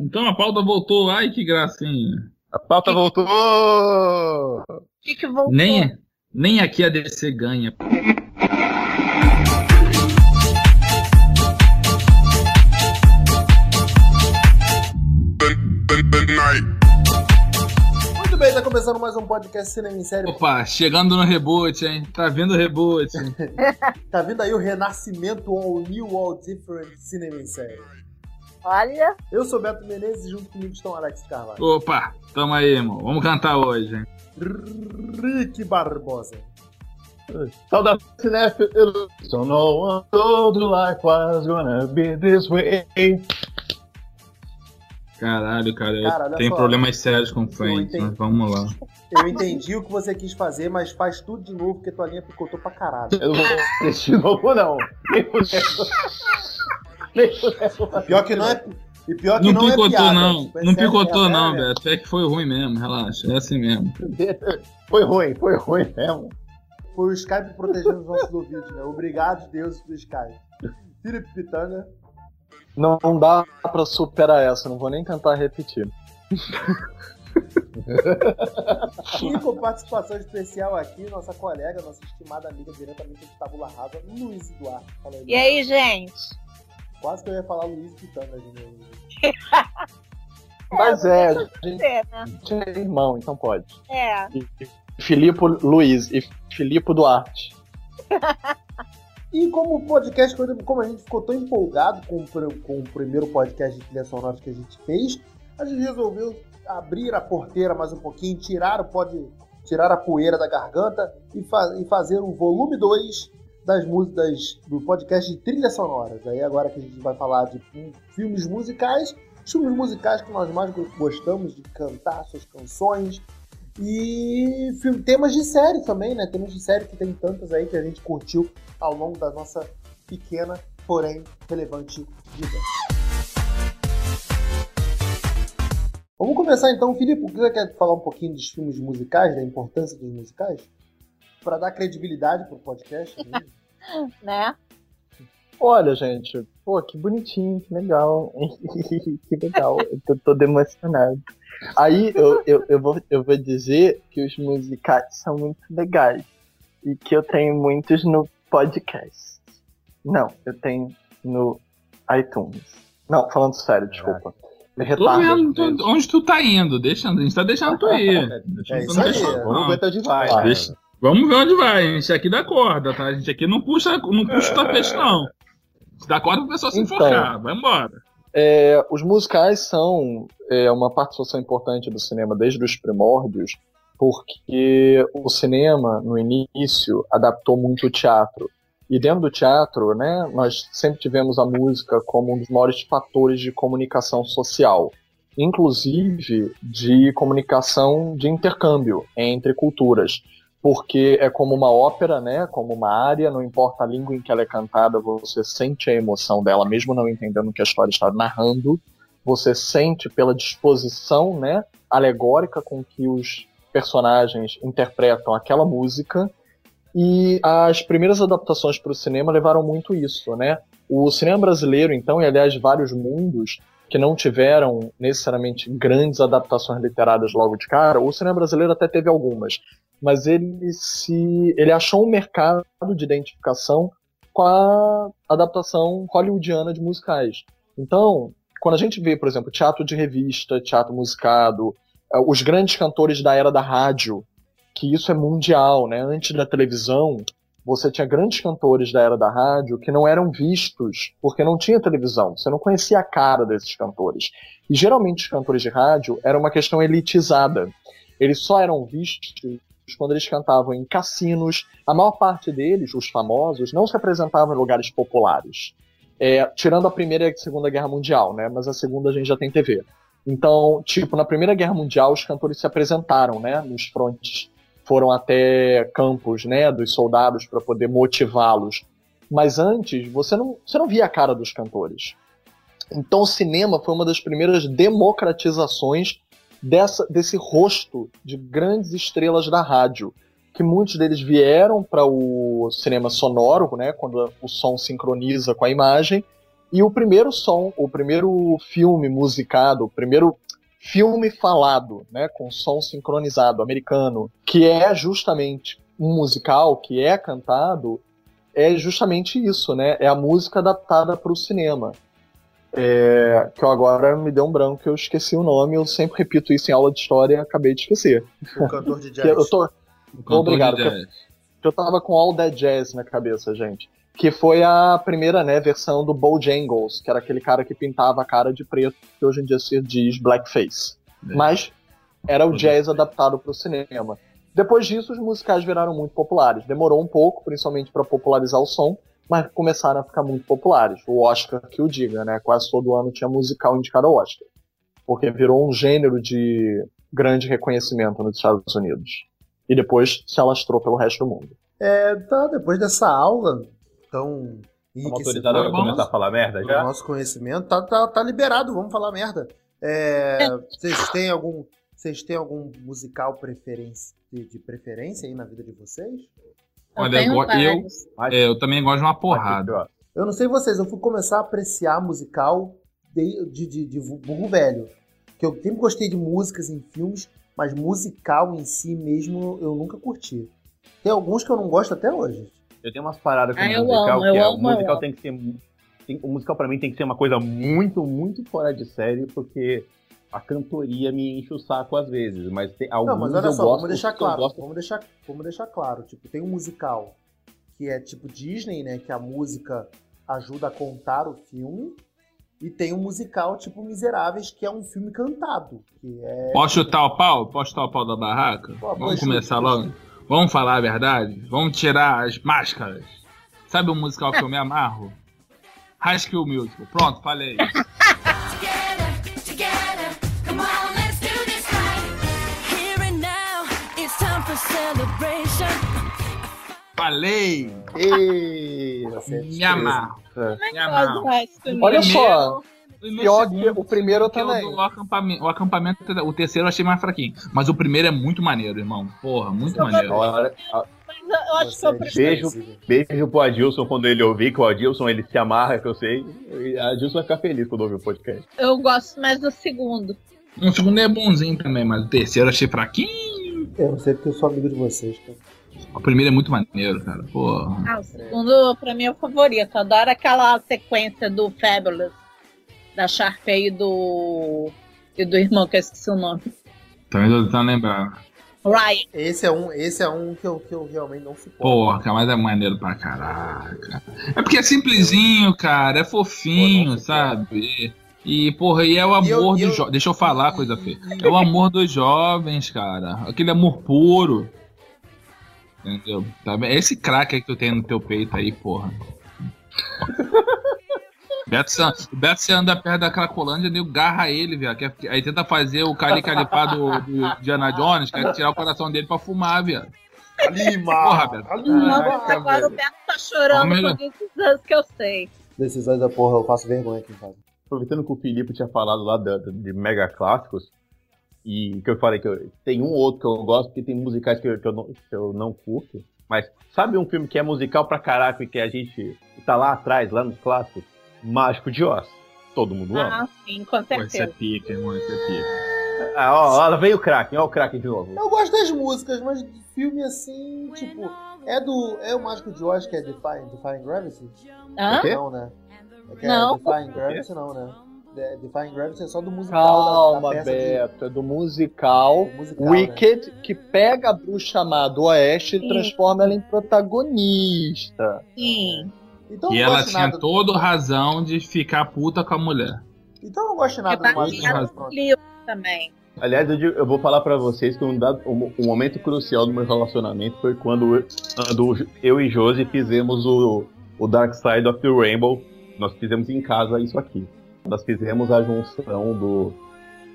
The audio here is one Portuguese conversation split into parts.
Então a pauta voltou. Ai, que gracinha. A pauta Que- voltou! O que, que voltou? Nem, nem aqui a DC ganha. Muito bem, tá começando mais um podcast Cinema em Série. Opa, chegando no reboot, hein? Tá vendo o reboot? Tá vindo aí o renascimento All New, All Different Cinema em Série. Olha, Eu sou Beto Menezes e junto comigo estão Alex Carvalho. Opa, tamo aí, irmão. Vamos cantar hoje, hein? Rick Barbosa. Saudações, cinéfilos! So no one told you life was gonna be this way. Caralho, cara, eu Cara, tenho só. problemas sérios com Eu Friends, entendi. mas vamos lá. Eu entendi o que você quis fazer, mas faz tudo de novo porque tua linha picotou pra caralho. Eu não vou de novo, não. Fudendo. Pior que não é. E pior que Não, não, é picotou, piada. não. Tipo, é não picotou, é não. Beto. É que foi ruim mesmo, relaxa. É assim mesmo. Foi ruim, foi ruim mesmo. Foi o Skype protegendo os nossos ouvidos, né? Obrigado, Deus, pro Skype. Felipe Pitanga. Não, não dá pra superar essa, não vou nem tentar repetir. E com participação especial aqui, nossa colega, nossa estimada amiga diretamente de Tabula Rasa, Luiz Eduardo. Fala aí, e aí, gente? Quase que eu ia falar Luiz Pitanga de novo. Mas é, a gente Você, né? é irmão, então pode. É. Filipe Luiz e Filipe Duarte. E como o podcast, como a gente ficou tão empolgado com, com o primeiro podcast de trilha sonora que a gente fez, a gente resolveu abrir a porteira mais um pouquinho, tirar o pod, tirar a poeira da garganta e, fa- e fazer o volume 2 das músicas do podcast de trilhas sonoras. Aí agora que a gente vai falar de filmes musicais, filmes musicais que nós mais go- gostamos de cantar suas canções e filme- temas de série também, né? Temas de série que tem tantas aí que a gente curtiu ao longo da nossa pequena, porém relevante vida. Vamos começar então, Filipe. Você quer falar um pouquinho dos filmes musicais, da importância dos musicais? Para dar credibilidade pro podcast. né? Né? Olha, gente, pô, que bonitinho, que legal. que legal, eu tô todo emocionado. Aí eu, eu, eu, vou, eu vou dizer que os musicais são muito legais e que eu tenho muitos no podcast. Não, eu tenho no iTunes. Não, falando sério, desculpa. Retardo, vendo tu- onde tu tá indo. Deixa, a gente tá deixando tu ir. É isso Não aí. não. Vai, né? deixa- Vamos ver onde vai. A gente aqui dá corda, tá? A gente aqui não puxa, não puxa o tapete, não. Dá corda pro pessoal se Então. enforcar. Vai embora. É, os musicais são é, uma participação importante do cinema desde os primórdios, porque o cinema, no início, adaptou muito o teatro. E dentro do teatro, né, nós sempre tivemos a música como um dos maiores fatores de comunicação social, inclusive de comunicação de intercâmbio entre culturas. Porque é como uma ópera, né? Como uma área, não importa a língua em que ela é cantada, você sente a emoção dela, mesmo não entendendo o que a história está narrando. Você sente pela disposição, né? Alegórica com que os personagens interpretam aquela música. E as primeiras adaptações para o cinema levaram muito isso, né? O cinema brasileiro, então, e aliás vários mundos que não tiveram necessariamente grandes adaptações literárias logo de cara, o cinema brasileiro até teve algumas, mas ele se ele achou um mercado de identificação com a adaptação hollywoodiana de musicais. Então, quando a gente vê, por exemplo, teatro de revista, teatro musicado, eh, os grandes cantores da era da rádio, que isso é mundial, né? Antes da televisão, você tinha grandes cantores da era da rádio que não eram vistos porque não tinha televisão. Você não conhecia a cara desses cantores. E geralmente os cantores de rádio era uma questão elitizada. Eles só eram vistos quando eles cantavam em cassinos. A maior parte deles, os famosos, não se apresentavam em lugares populares. É, tirando a Primeira e a Segunda Guerra Mundial, né? Mas a Segunda a gente já tem TV. Então, tipo, na Primeira Guerra Mundial, os cantores se apresentaram, né? Nos frontes foram até campos, né, dos soldados para poder motivá-los. Mas antes, você não, você não via a cara dos cantores. Então o cinema foi uma das primeiras democratizações dessa, desse rosto de grandes estrelas da rádio, que muitos deles vieram para o cinema sonoro, né, quando o som sincroniza com a imagem, E o primeiro som, o primeiro filme musicado, o primeiro filme falado, né, com som sincronizado americano, que é justamente um musical, que é cantado, é justamente isso, né? É a música adaptada para o cinema. É, que eu agora me deu um branco, eu esqueci o nome, eu sempre repito isso em aula de história e acabei de esquecer. O cantor de jazz. eu tô, obrigado. Eu, eu tava com All That Jazz na cabeça, gente. Que foi a primeira, né, versão do Bojangles, que era aquele cara que pintava a cara de preto, que hoje em dia se diz blackface. É. Mas era o jazz adaptado para o cinema. Depois disso, os musicais viraram muito populares. Demorou um pouco, principalmente para popularizar o som, mas começaram a ficar muito populares. O Oscar que o diga, né? Quase todo ano tinha musical indicado ao Oscar. Porque virou um gênero de grande reconhecimento nos Estados Unidos. E depois se alastrou pelo resto do mundo. É, tá, depois dessa aula tão Estamos autorizados a começar a falar merda já? O nosso conhecimento tá, tá, tá liberado, vamos falar merda. É, vocês têm algum vocês têm algum musical preferência, de, de preferência aí na vida de vocês? Olha, eu, eu, é, eu, também gosto de uma porrada. Eu não sei vocês, eu fui começar a apreciar musical de, de, de, de burro velho. Que eu sempre gostei de músicas em filmes, mas musical em si mesmo eu nunca curti. Tem alguns que eu não gosto até hoje. Eu tenho umas paradas com ah, musical amo, que é, o musical tem que ser. Tem, o musical para mim tem que ser uma coisa muito, muito fora de série, porque a cantoria me enche o saco às vezes, mas tem alguns Não, mas olha só, gosto, vamos deixar claro, gosto... vamos deixar, vamos deixar claro, tipo, tem um musical que é tipo Disney, né, que a música ajuda a contar o filme, e tem um musical tipo Miseráveis, que é um filme cantado, que é Posso chutar o pau? Posso chutar o pau da barraca? Pô, vamos começar logo. Vamos falar a verdade? Vamos tirar as máscaras. Sabe o musical que eu me amarro? High School Musical. Pronto, falei. Falei! Ei, me amarro. Me amarro. Olha só. Pior que o primeiro também. O, acampamento, o acampamento, o terceiro eu achei mais fraquinho. Mas o primeiro é muito maneiro, irmão. Porra, muito maneiro. Olha, eu acho que eu beijo, beijo pro Adilson quando ele ouvir, que o Adilson ele se amarra, que eu sei. A Adilson vai ficar feliz quando ouvir o podcast. Eu gosto mais do segundo. O segundo é bonzinho também, mas o terceiro eu achei fraquinho. Eu não sei porque eu sou amigo de vocês, cara. O primeiro é muito maneiro, cara. Porra. Ah, o segundo, pra mim, é o favorito. Adoro aquela sequência do Fabulous, da Sharpay e do. e do irmão, que eu esqueci o nome. Também tô tentando lembrar. Ryan. Esse é um, esse é um que, eu, que eu realmente não suporto. Porra, mas é maneiro pra caraca. É porque é simplesinho, cara. É fofinho, Pô, sabe? E, porra, e é o amor dos jovens. Deixa eu falar, coisa feia. É o amor dos jovens, cara. Aquele amor puro. Entendeu? Tá é esse craque que tu tem no teu peito aí, porra. Beto, o Beto se anda perto da Cracolândia, nego garra ele, velho. Aí tenta fazer o Cali Calipá do, do Diana Jones, quer tirar o coração dele pra fumar, velho. Lima! Porra, Beto. Caraca, agora o Beto tá chorando por esses anos que eu sei. Decisões da porra, eu faço vergonha aqui em casa. Aproveitando que o Felipe tinha falado lá de, de mega clássicos, e que eu falei que eu, tem um ou outro que eu gosto, porque tem musicais que eu, que eu, não, que eu não curto. Mas sabe um filme que é musical pra caraca e que a gente tá lá atrás, lá nos clássicos? Mágico de Oz. Todo mundo ama. Ah, sim, com certeza. Esse é pica, irmão, esse é pica. Ah, ó, ó, veio o Kraken, ó o Kraken de novo. Eu gosto das músicas, mas de filme assim, tipo, é do. É o Mágico de Oz que é Defying, Defying Gravity? Hã? Não, né? É que não. É Defying Gravity não, né? Defying Gravity é só do musical. Calma, da, da Beto, de... é do musical, musical Wicked, né? que pega a bruxa má do Oeste Sim. e transforma ela em protagonista. Sim. Então, e ela tinha toda do... razão de ficar puta com a mulher. Então eu não gosto nada é do musical. também. Aliás, eu, eu, vou falar para vocês que um, dado, um, um, momento crucial do meu relacionamento foi quando eu, quando eu e Josie fizemos o, o Dark Side of the Rainbow. Nós fizemos em casa isso aqui nós fizemos a junção do,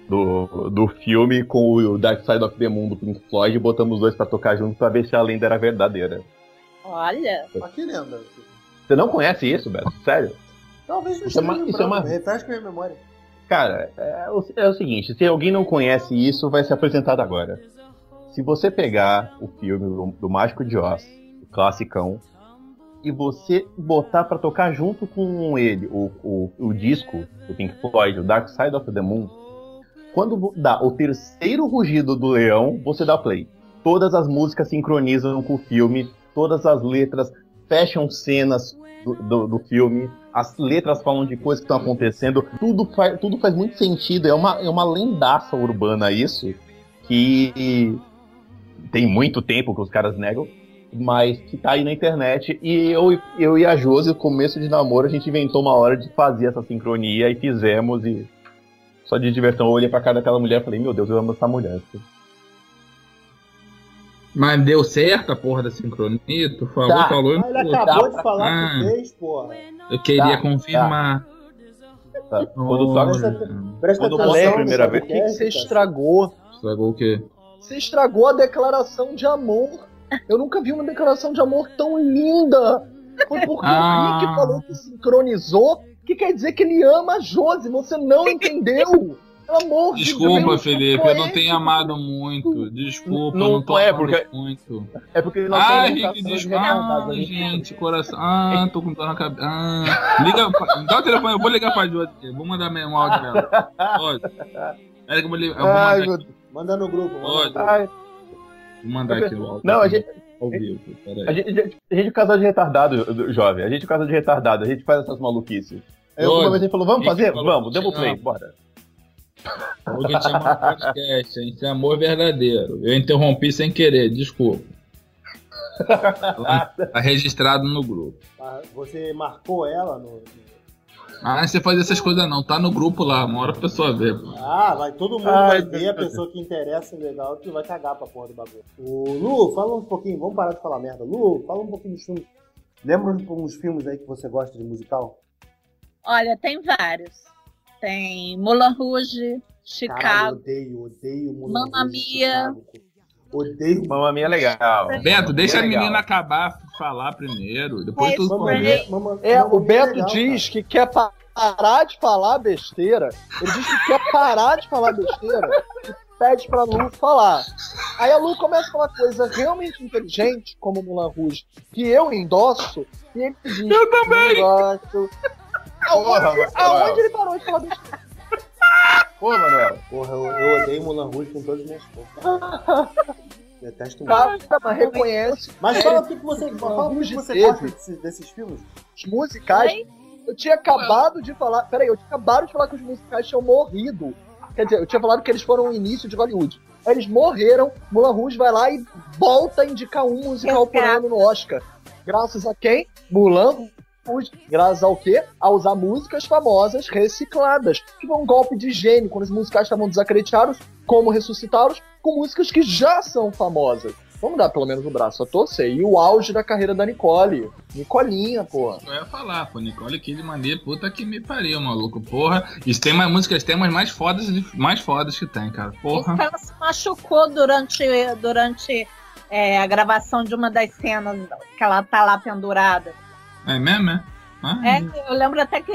do, do filme com o Dark Side of the Moon do Pink Floyd e botamos os dois para tocar junto para ver se a lenda era verdadeira. Olha! Mas que lenda? Você não conhece isso, Beto? Sério? Talvez não isso é uma, isso é uma... Refresca minha memória. Cara, é o, é o seguinte, se alguém não conhece isso, vai ser apresentado agora. Se você pegar o filme do, do Mágico de Oz, o classicão, e você botar para tocar junto com ele o, o, o disco do Pink Floyd, o Dark Side of the Moon, quando dá o terceiro rugido do leão, você dá play. Todas as músicas sincronizam com o filme, todas as letras fecham cenas do, do, do filme, as letras falam de coisas que estão acontecendo, tudo faz, tudo faz muito sentido. É uma, é uma lendaça urbana isso, que tem muito tempo que os caras negam, mas que tá aí na internet. E eu, eu e a Josi, no começo de namoro, a gente inventou uma hora de fazer essa sincronia e fizemos. E só de diversão, eu olhei pra cara daquela mulher e falei: Meu Deus, eu amo essa mulher. Mas deu certo a porra da sincronia? Tu falou, tá. falou. Ele acabou de falar ah, que fez, porra. Eu queria tá, confirmar. Tá. Quando toca. Presta atenção, a primeira vez. O que, que você estragou? Estragou o quê? Você estragou a declaração de amor. Eu nunca vi uma declaração de amor tão linda. Foi porque ah. o Rick falou que sincronizou, que quer dizer que ele ama a Josi. Você não entendeu. Pelo amor Desculpa, de Deus, Felipe, eu não tenho amado muito. Desculpa, não, eu não tô é amando porque, muito. É porque nós ah, Rick, desculpa. Ah, gente, coração. Ah, tô com dor na cabeça. Ah, liga, dá o telefone, eu vou ligar pra Josi. Vou mandar um áudio nela. Pode. Pera que eu vou, ligar, eu vou mandar Ai, aqui. Manda no grupo. Pode. Vou mandar aqui o áudio. Não, a gente... A gente, a gente é casal de retardado, jovem. A gente é casal de retardado. A gente faz essas maluquices. Aí uma vez a gente falou, vamos fazer? Vamos, demos play, bora. Hoje tinha um podcast, hein? Isso é amor verdadeiro. Eu interrompi sem querer, desculpa. Tá registrado no grupo. Você marcou ela no. Ah, você faz essas coisas não, tá no grupo lá, uma hora a pessoa vê. Ah, vai, todo mundo Ai, vai ver, a pessoa que interessa, legal, que vai cagar pra porra do bagulho. O Lu, fala um pouquinho, vamos parar de falar merda. Lu, fala um pouquinho dos filmes. Lembra uns filmes aí que você gosta de musical? Olha, tem vários. Tem Moulin Rouge, Chicago. Caralho, odeio, odeio Moulin Mamma Mia. Odeio. Mamma Mia é legal. Beto, deixa a menina acabar de falar primeiro. Depois é, tu Mamma, É, o Beto legal, diz cara. que quer parar de falar besteira. Ele diz que quer parar de falar besteira e pede pra Lu falar. Aí a Lu começa a falar coisa realmente inteligente, como Mulan Rouge, que eu endosso, e ele diz: Eu também! Gosto, Aonde, aonde ele parou de falar besteira? Pô, Manuel. Porra, eu, eu odeio Mulan Rouge com todas as minhas forças. Detesto muito. Tá, mas reconhece. Mas é, fala o que, você, fala o que você gosta desses, desses filmes. Os musicais. Eu tinha acabado de falar. Peraí, eu tinha acabado de falar que os musicais tinham morrido. Quer dizer, eu tinha falado que eles foram o início de Hollywood. Aí eles morreram, Mulan Rouge vai lá e volta a indicar um musical por ano no Oscar. Graças a quem? Mulan graças ao quê? A usar músicas famosas recicladas. Que foi um golpe de gênio, quando os musicais estavam desacreditados, como ressuscitá-los com músicas que já são famosas. Vamos dar pelo menos o braço a torcer. E o auge da carreira da Nicole. Nicolinha, porra. Eu ia falar, pô, Nicole Kidman puta que me pariu, maluco. Porra. Isso tem mais músicas, tem mais, mais fodas mais fodas que tem, cara. Porra. Ela se machucou durante, durante é, a gravação de uma das cenas que ela tá lá pendurada. É mesmo, é? Ah. É, eu lembro até que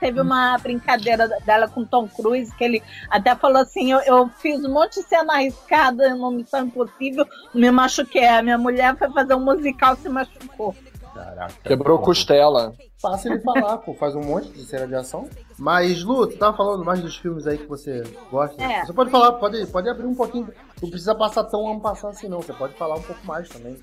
teve uma brincadeira dela com Tom Cruise, que ele até falou assim: eu, eu fiz um monte de cena arriscada no Missão Impossível, me machuquei. A minha mulher foi fazer um musical se machucou. Caraca. Quebrou costela. Fácil de falar, pô. Faz um monte de cena de ação. Mas, Lu, tu tava falando mais dos filmes aí que você gosta. É. Você pode falar, pode, pode abrir um pouquinho. Não precisa passar tão ano passar assim, não. Você pode falar um pouco mais também.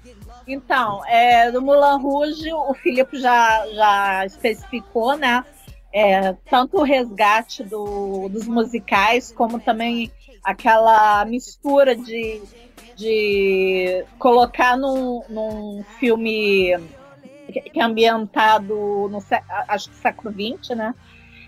Então, é, do Mulan Rouge, o Filipe já, já especificou, né? É, tanto o resgate do, dos musicais, como também aquela mistura de, de colocar num, num filme que é ambientado no acho que século XX, né?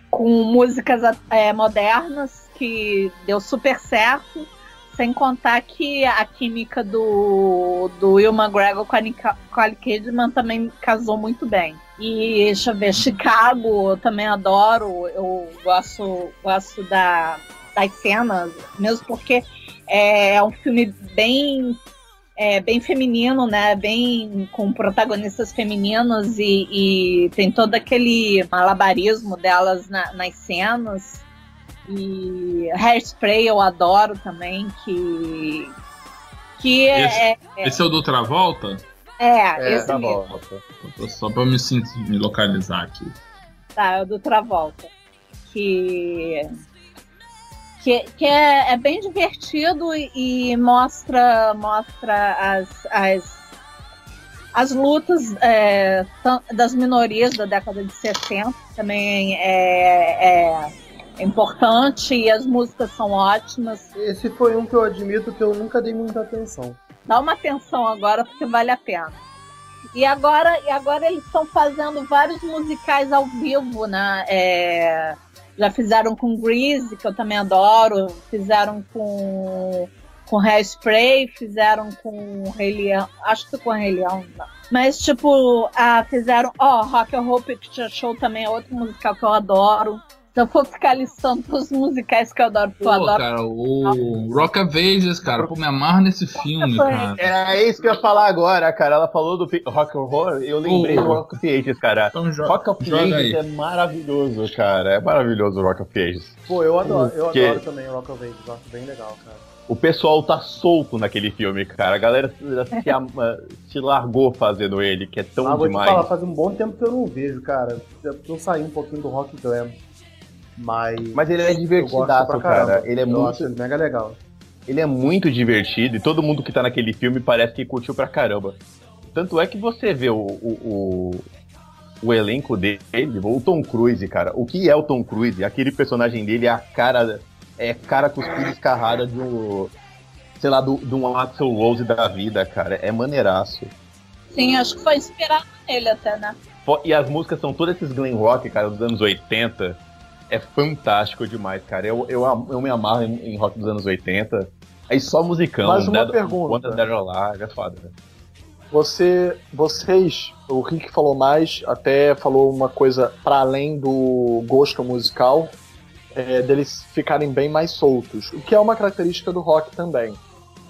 Com músicas é, modernas que deu super certo, sem contar que a química do, do Will McGregor com a Nicole Kidman também casou muito bem. E deixa eu ver, Chicago eu também adoro, eu gosto, gosto da, das cenas, mesmo porque é, é um filme bem é, bem feminino, né? Bem com protagonistas femininos e, e tem todo aquele malabarismo delas na, nas cenas. E Hairspray eu adoro também, que. Que é. Esse é, é o do Travolta? É, É, esse tá mesmo. Só pra me, sentir, me localizar aqui. Tá, é o do Travolta. Que. Que, que é, é bem divertido e, e mostra, mostra as, as, as lutas é, das minorias da década de 60. Também é, é importante e as músicas são ótimas. Esse foi um que eu admito que eu nunca dei muita atenção. Dá uma atenção agora porque vale a pena. E agora, e agora eles estão fazendo vários musicais ao vivo, né? É, já fizeram com Grease, que eu também adoro, fizeram com com Hairspray, fizeram com Rei Leão, acho que com Rei Leão, não. Mas tipo, ah, fizeram, ó, Rock and Roll Picture Show também é outro musical que eu adoro. Se eu for ficar listando todos os musicais que eu adoro, porque eu Pô, adoro cara, o Rock of Ages, cara, pô, me amarra nesse filme, cara. Era isso que eu ia falar agora, cara. Ela falou do Rock Horror, eu lembrei Pô. do Rock of Ages, cara. Então Rock of Ages aí. é maravilhoso, cara. É maravilhoso o Rock of Ages. Pô, eu adoro, eu Que- adoro também o Rock of Ages, acho bem legal, cara. O pessoal tá solto naquele filme, cara. A galera se, se ama- se largou fazendo ele, que é tão Ah, vou te demais. falar, faz um bom tempo que eu não vejo, cara. Eu saí um pouquinho do Rock Glam. Mas. Mas ele é divertidaço, cara. caramba. Ele é eu muito acho mega legal. Ele é muito divertido e todo mundo que tá naquele filme parece que curtiu pra caramba. Tanto é que você vê o, o, o, o elenco dele, o Tom Cruise, cara. O que é o Tom Cruise? Aquele personagem dele é a cara. É cara cuspida escarrada de um. Sei lá, do- de um Axel Rose da vida, cara. É maneiraço. Sim, acho que foi inspirado nele até, né? E as músicas são todos esses glam rock, cara, dos anos 80. É fantástico demais, cara. Eu, eu, eu me amarro em, em rock dos anos 80. Aí só musicão. Mais uma Dead- pergunta. Dead Alive, é foda. né? Você, vocês, o Rick falou mais, até falou uma coisa para além do gosto musical, é, deles ficarem bem mais soltos, o que é uma característica do rock também.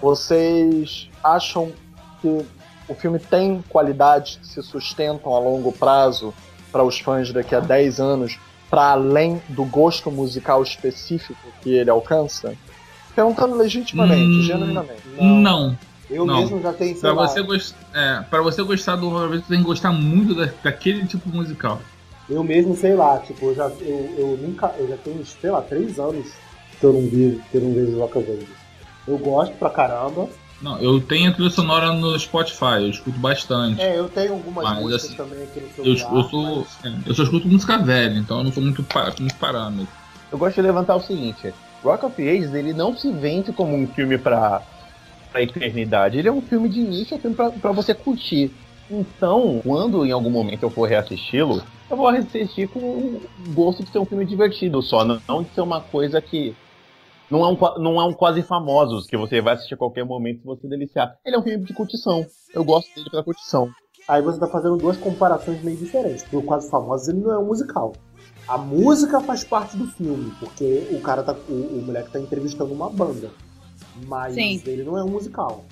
Vocês acham que o filme tem qualidades que se sustentam a longo prazo para os fãs daqui a 10 anos, para além do gosto musical específico que ele alcança? Perguntando legitimamente, Hum, genuinamente. Não. Eu Não. mesmo já tenho, Pra você, gost... é, pra você gostar do Horror você tem que gostar muito da- daquele tipo musical. eu mesmo sei lá, tipo, eu já eu, eu nunca, eu já tenho, sei lá, três anos que eu não vi, que eu não vejo Rock. Eu gosto pra caramba. Não, eu tenho a trilha sonora no Spotify, eu escuto bastante. É, eu tenho algumas Mas, músicas assim, também aqui no eu, celular. eu sou. mas- é, eu só escuto música velha, então eu não sou muito, muito parâmetro. Eu gosto de levantar o seguinte: Rock of Ages ele não se vende como um filme pra, pra eternidade. Ele é um filme de início, é um filme pra, pra você curtir. Então, quando em algum momento eu for reassisti-lo, eu vou reassistir com o gosto de ser um filme divertido só, não, não de ser uma coisa que. Não é, um, não é um quase famosos que você vai assistir a qualquer momento se você deliciar. Ele é um filme de curtição. Eu gosto dele pela curtição. Aí você tá fazendo duas comparações meio diferentes. Porque o Quase Famosos ele não é um musical. A música faz parte do filme, porque o cara tá. O, o moleque tá entrevistando uma banda. Mas Sim. ele não é um musical.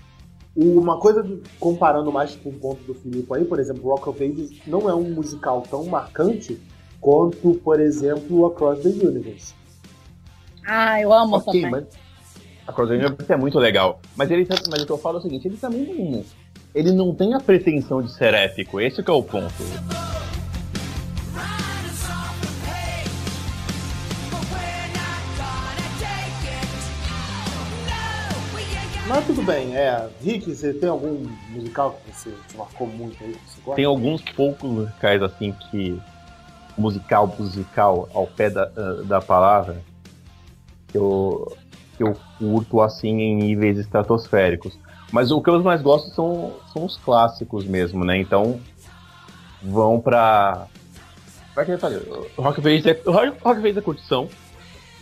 Uma coisa, do- comparando mais com o ponto do Filipe aí, por exemplo, Rock of Ages não é um musical tão marcante quanto, por exemplo, Across the Universe. Ah, eu amo Ok, também. mas a Cross the Universe é muito legal. Mas ele tá- mas o que eu falo é o seguinte, ele também não. Ele não tem a pretensão de ser épico, esse que é o ponto. Mas tudo bem, é. Rick, você tem algum musical que você te marcou muito aí? Tem alguns poucos musicais assim que. Musical, musical, ao pé da, ah, da palavra, que eu, que eu curto assim em níveis estratosféricos. Mas o que eu mais gosto são, são os clássicos mesmo, né? Então vão pra. Vai que eu falei, Rock of Ages é, Rock Ages é curtição,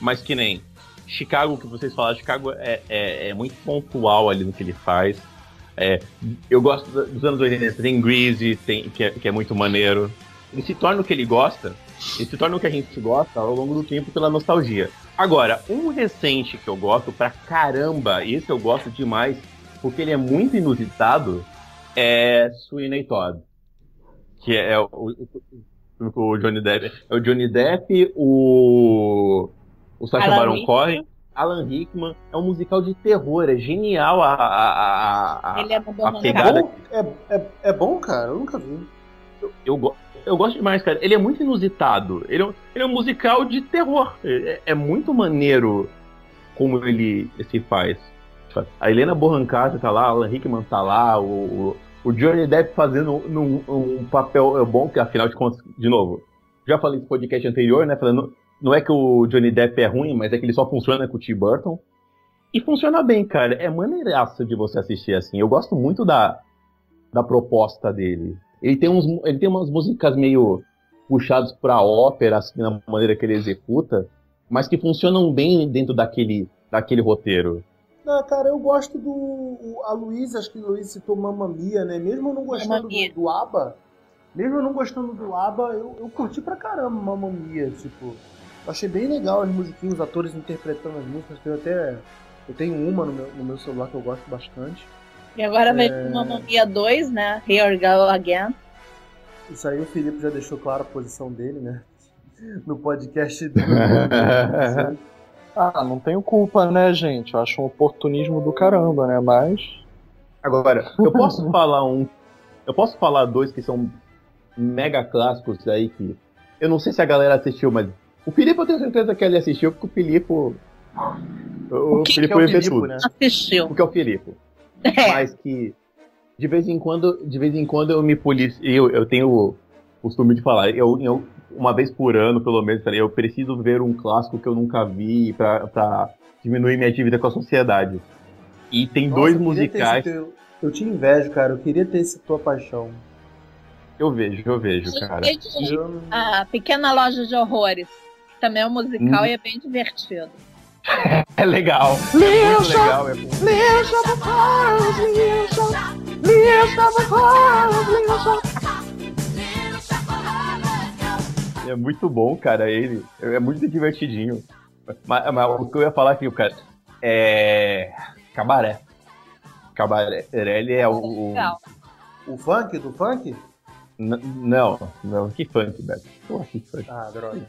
mas que nem Chicago, que vocês falaram, Chicago é, é, é muito pontual ali no que ele faz. É, eu gosto dos anos 80, tem Greasy, tem, que, é, que é muito maneiro. Ele se torna o que ele gosta, ele se torna o que a gente gosta ao longo do tempo pela nostalgia. Agora, um recente que eu gosto pra caramba, esse eu gosto demais, porque ele é muito inusitado, é Sweeney Todd. Que é o, o, o- Johnny Depp. É o Johnny Depp, o. O Sacha Alan Baron. Cohen Alan Rickman. É um musical de terror, é genial a, a, a, Ele é bom, a pegada. É bom, é, é, é bom, cara? Eu nunca vi. Eu, eu, eu, gosto demais, cara. Ele é muito inusitado. Ele é, um, ele é um musical de terror. É, é muito maneiro como ele se faz. A Helena Bonham Carter tá lá, Alan Rickman tá lá, o, o Johnny Depp fazendo um, um, papel bom, que afinal de contas, de novo, já falei no podcast anterior, né? Falando, não é que o Johnny Depp é ruim, mas é que ele só funciona com o Tim Burton. E funciona bem, cara. É maneiraço de você assistir assim. Eu gosto muito da, da proposta dele. Ele tem, uns, ele tem umas músicas meio puxadas pra ópera, assim, na maneira que ele executa, mas que funcionam bem dentro daquele, daquele roteiro. Não, cara, eu gosto do. A Luísa, acho que a Luísa citou Mamma Mia, né? Mesmo eu não gostando do, do ABBA, mesmo eu não gostando do ABBA, eu, eu curti pra caramba Mamma Mia, tipo. Achei bem legal as musiquinhas, os atores interpretando as músicas. Eu até. Eu tenho uma no meu, no meu celular que eu gosto bastante. E agora é... vem Mamma Mia 2, né? Here We Go Again. Isso aí o Felipe já deixou claro a posição dele, né? No podcast do. Ah, não tenho culpa, né, gente? Eu acho um oportunismo do caramba, né? Mas. Agora, eu posso falar um. Eu posso falar dois que são mega clássicos aí que. Eu não sei se a galera assistiu, mas. O Filipe eu tenho certeza que ele assistiu, porque o Filipe. O, o Filipe é o Filipe, tudo. Né? Assistiu. Porque é o Filipe. É. Mas que. De vez em quando, de vez em quando eu me policio. Eu, eu tenho o costume de falar. Eu, eu, uma vez por ano, pelo menos, eu preciso ver um clássico que eu nunca vi pra, pra diminuir minha dívida com a sociedade. E tem Nossa, dois musicais. Teu... Eu te invejo, cara. Eu queria ter esse tua paixão. Eu vejo, eu vejo, cara. A Pequena Loja de Horrores. Também é um musical hum. e é bem divertido. é legal. É muito legal. É muito... É muito bom, cara, ele. É muito divertidinho. Mas, mas o que eu ia falar aqui, cara, é. Cabaré. Cabaré. Ele é o. O, o funk do funk? N não, não, que funk, Beto. Porra, que funk. Ah, droga.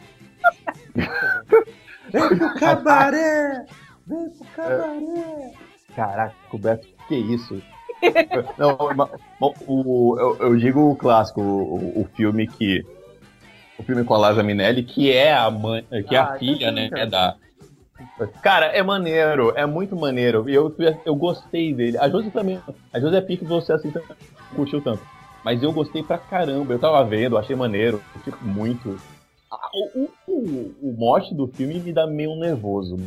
Vem pro cabaré! Vem pro cabaré! Caraca, o Beto, que isso? Não, o, eu, eu, digo o clássico, o, o filme que o filme com a Liza Minelli, que é a mãe, que é ah, a filha, né, é da Cara, é maneiro, é muito maneiro. E eu, eu gostei dele. A Josi também. A Josi é pique você assim curtiu tanto. Mas eu gostei pra caramba. Eu tava vendo, achei maneiro. Tipo, muito. O, o, mote do filme me dá meio nervoso.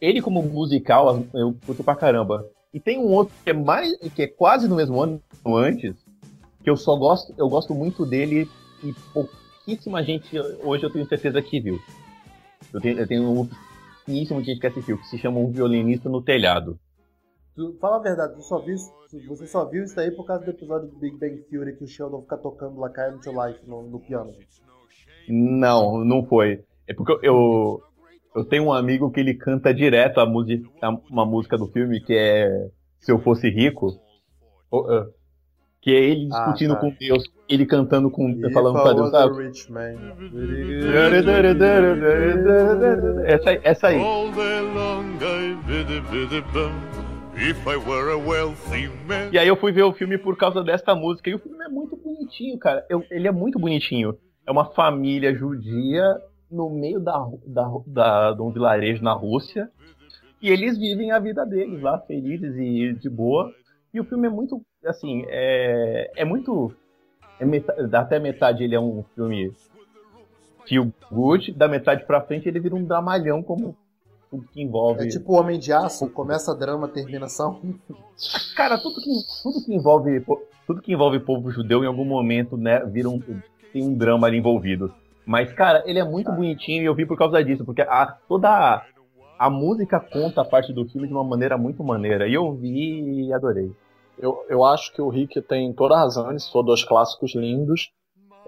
Ele, como musical, eu curto pra caramba. E tem um outro que é mais. que é quase no mesmo ano antes. Que eu só gosto. Eu gosto muito dele e pouquíssima gente hoje eu tenho certeza que viu. Eu tenho, eu tenho pouquíssima gente que assistiu, que se chama Um Violinista no Telhado. Tu, fala a verdade, tu só viu, você só viu isso aí por causa do episódio do Big Bang Theory que o Sheldon fica tocando lá to Life no, no piano. Não, não foi. É porque eu, eu tenho um amigo que ele canta direto a música, uma música do filme que é Se Eu Fosse Rico. Uh, que é ele ah, discutindo ah, tá. com Deus, ele cantando com If falando pra Deus, sabe? Rich man. Essa, essa aí. E aí eu fui ver o filme por causa desta música. E o filme é muito bonitinho, cara. Eu, ele é muito bonitinho. É uma família judia no meio da, da, da, de um vilarejo na Rússia. E eles vivem a vida deles lá, felizes e de boa. E o filme é muito, assim, é, é muito. É metade, até metade ele é um filme feel good, da metade pra frente ele vira um dramalhão como tudo que envolve. É tipo Homem de Aço, começa drama, terminação. Cara, tudo que, tudo que envolve. Tudo que envolve povo judeu em algum momento, né, vira um, tem um drama ali envolvido. Mas, cara, ele é muito bonitinho e eu vi por causa disso, porque a, toda a música conta a parte do filme de uma maneira muito maneira. E eu vi e adorei. Eu, eu acho que o Rick tem toda a razão, ele citou dois clássicos lindos.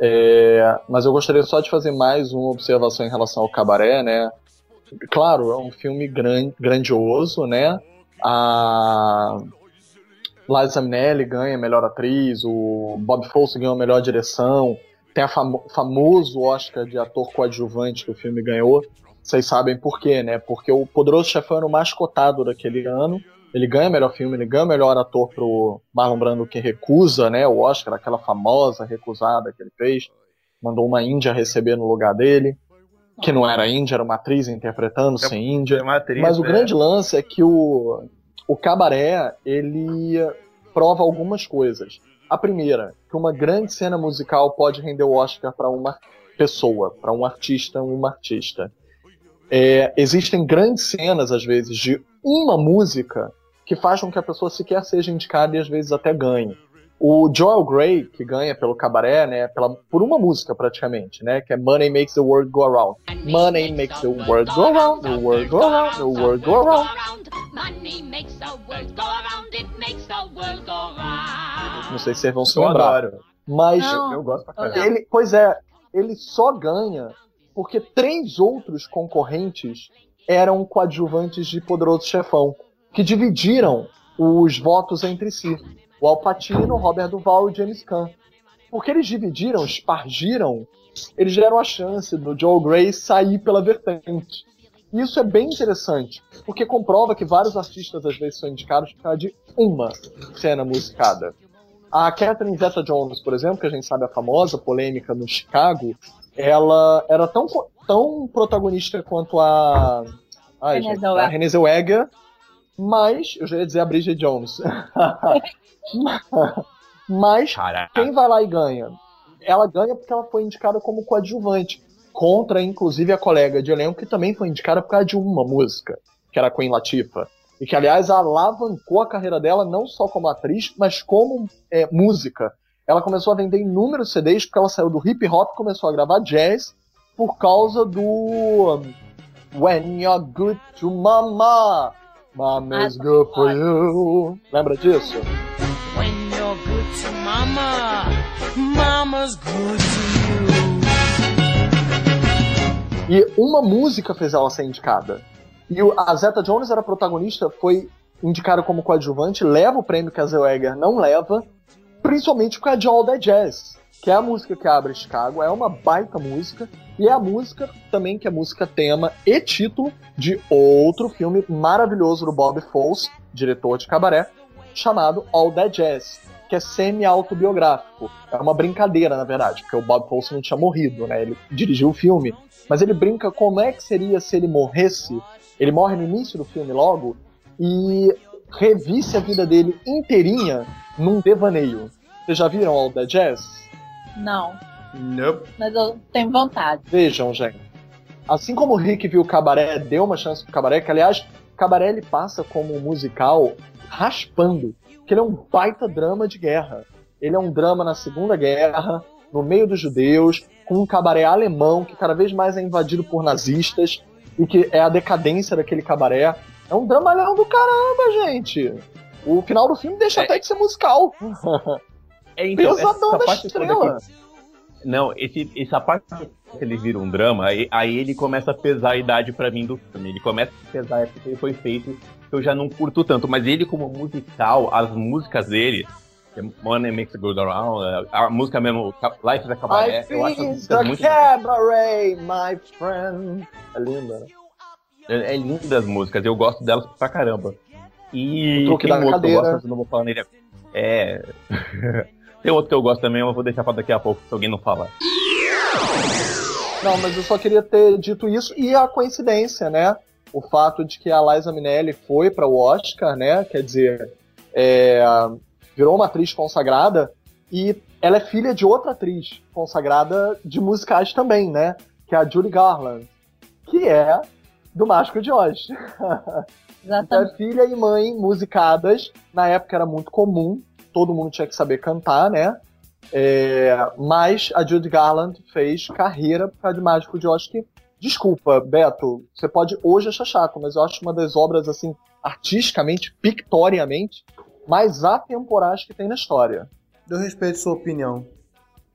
É, mas eu gostaria só de fazer mais uma observação em relação ao Cabaré, né? Claro, é um filme gran, grandioso, né? A Liza Minnelli ganha melhor atriz, o Bob Fosse ganhou melhor direção, tem a famo famoso Oscar de ator coadjuvante que o filme ganhou. Vocês sabem por quê, né? Porque o Poderoso Chefão era o mais cotado daquele ano. Ele ganha melhor filme, ele ganha melhor ator pro Marlon Brando que recusa, né? O Oscar, aquela famosa recusada que ele fez. Mandou uma índia receber no lugar dele. Que não era índia, era uma atriz interpretando É- sem índia. É atriz, Mas o né? grande lance é que o, o cabaré, ele prova algumas coisas. A primeira, que uma grande cena musical pode render o Oscar para uma pessoa, para um artista, uma artista. É, existem grandes cenas, às vezes, de uma música que faz com que a pessoa sequer seja indicada e às vezes até ganhe. O Joel Grey, que ganha pelo cabaré, né, pela, por uma música praticamente, né, que é Money Makes the World Go Around. Money makes the world go around, the world go around, the world go around. Money makes the world go around, it makes the world go round. Não sei se vocês vão se lembrar. Mas. Eu gosto pra caramba. ele, pois é, ele só ganha porque três outros concorrentes eram coadjuvantes de Poderoso Chefão, que dividiram os votos entre si. O Al Pacino, Robert Duval e James Caan. Porque eles dividiram, espargiram, eles deram a chance do Joel Grey sair pela vertente. E Isso é bem interessante, porque comprova que vários artistas às vezes são indicados por causa de uma cena musicada. A Catherine Zeta-Jones, por exemplo, que a gente sabe a famosa polêmica no Chicago, ela era tão, tão protagonista quanto a, ai, Renée gente, Zellweger. a Renée Zellweger, mas, eu já ia dizer a Bridget Jones. mas Caraca. quem vai lá e ganha? Ela ganha porque ela foi indicada como coadjuvante. Contra, inclusive, a colega de elenco que também foi indicada por causa de uma música, que era a Queen Latifah. E que, aliás, alavancou a carreira dela não só como atriz, mas como é, música. Ela começou a vender inúmeros CDs porque ela saiu do hip hop e começou a gravar jazz por causa do When You're Good to Mama, Mama's Good for You. Lembra disso? When you're good to mama, mama's good to you. E uma música fez ela ser indicada. E a Zeta Jones era protagonista, foi indicada como coadjuvante, leva o prêmio que a Zellweger não leva, principalmente por causa de All That Jazz, que é a música que abre Chicago, é uma baita música, e é a música também que é música tema e título de outro filme maravilhoso do Bob Fosse, diretor de Cabaré, chamado All That Jazz, que é semi-autobiográfico. É uma brincadeira, na verdade, porque o Bob Fosse não tinha morrido, né? Ele dirigiu o filme, mas ele brinca como é que seria se ele morresse. Ele morre no início do filme logo e revisse a vida dele inteirinha num devaneio. Vocês já viram All That Jazz? Não, Nope. mas eu tenho vontade. Vejam, gente. Assim como o Rick viu o Cabaré, deu uma chance pro Cabaré, que aliás, Cabaré ele passa como um musical raspando, que ele é um baita drama de guerra. Ele é um drama na Segunda Guerra, no meio dos judeus, com um cabaré alemão que cada vez mais é invadido por nazistas e que é a decadência daquele cabaré. É um dramalhão do caramba, gente. O final do filme deixa É. até de ser musical. É, então, Pesadão essa da estrela. que- Não, esse, essa parte que ele vira um drama, aí, aí ele começa a pesar a idade pra mim do filme. Ele começa a pesar a época que ele foi feito, que eu já não curto tanto. Mas ele, como musical, as músicas dele, Money Makes the Go Around, a música mesmo, Life is a Cabaré, I eu acho muito. cabaret, my friend. É linda, né? É, é linda as músicas, eu gosto delas pra caramba. E O truque da um outro eu gosto, não vou falar nele. É. tem outro que eu gosto também, mas eu vou deixar pra daqui a pouco, se alguém não falar. Não, mas eu só queria ter dito isso e a coincidência, né? O fato de que a Liza Minnelli foi para o Oscar, né? Quer dizer, é, virou uma atriz consagrada e ela é filha de outra atriz consagrada de musicais também, né? Que é a Judy Garland, que é do Mágico de Oz. Então Exatamente. é filha e mãe musicadas. Na época era muito comum, todo mundo tinha que saber cantar, né? É, mas a Judy Garland fez carreira por causa de Mágico de Oz que, desculpa, Beto, você pode hoje achar chato, mas eu acho uma das obras, assim, artisticamente, pictoriamente, mais atemporais que tem na história. Eu respeito sua opinião.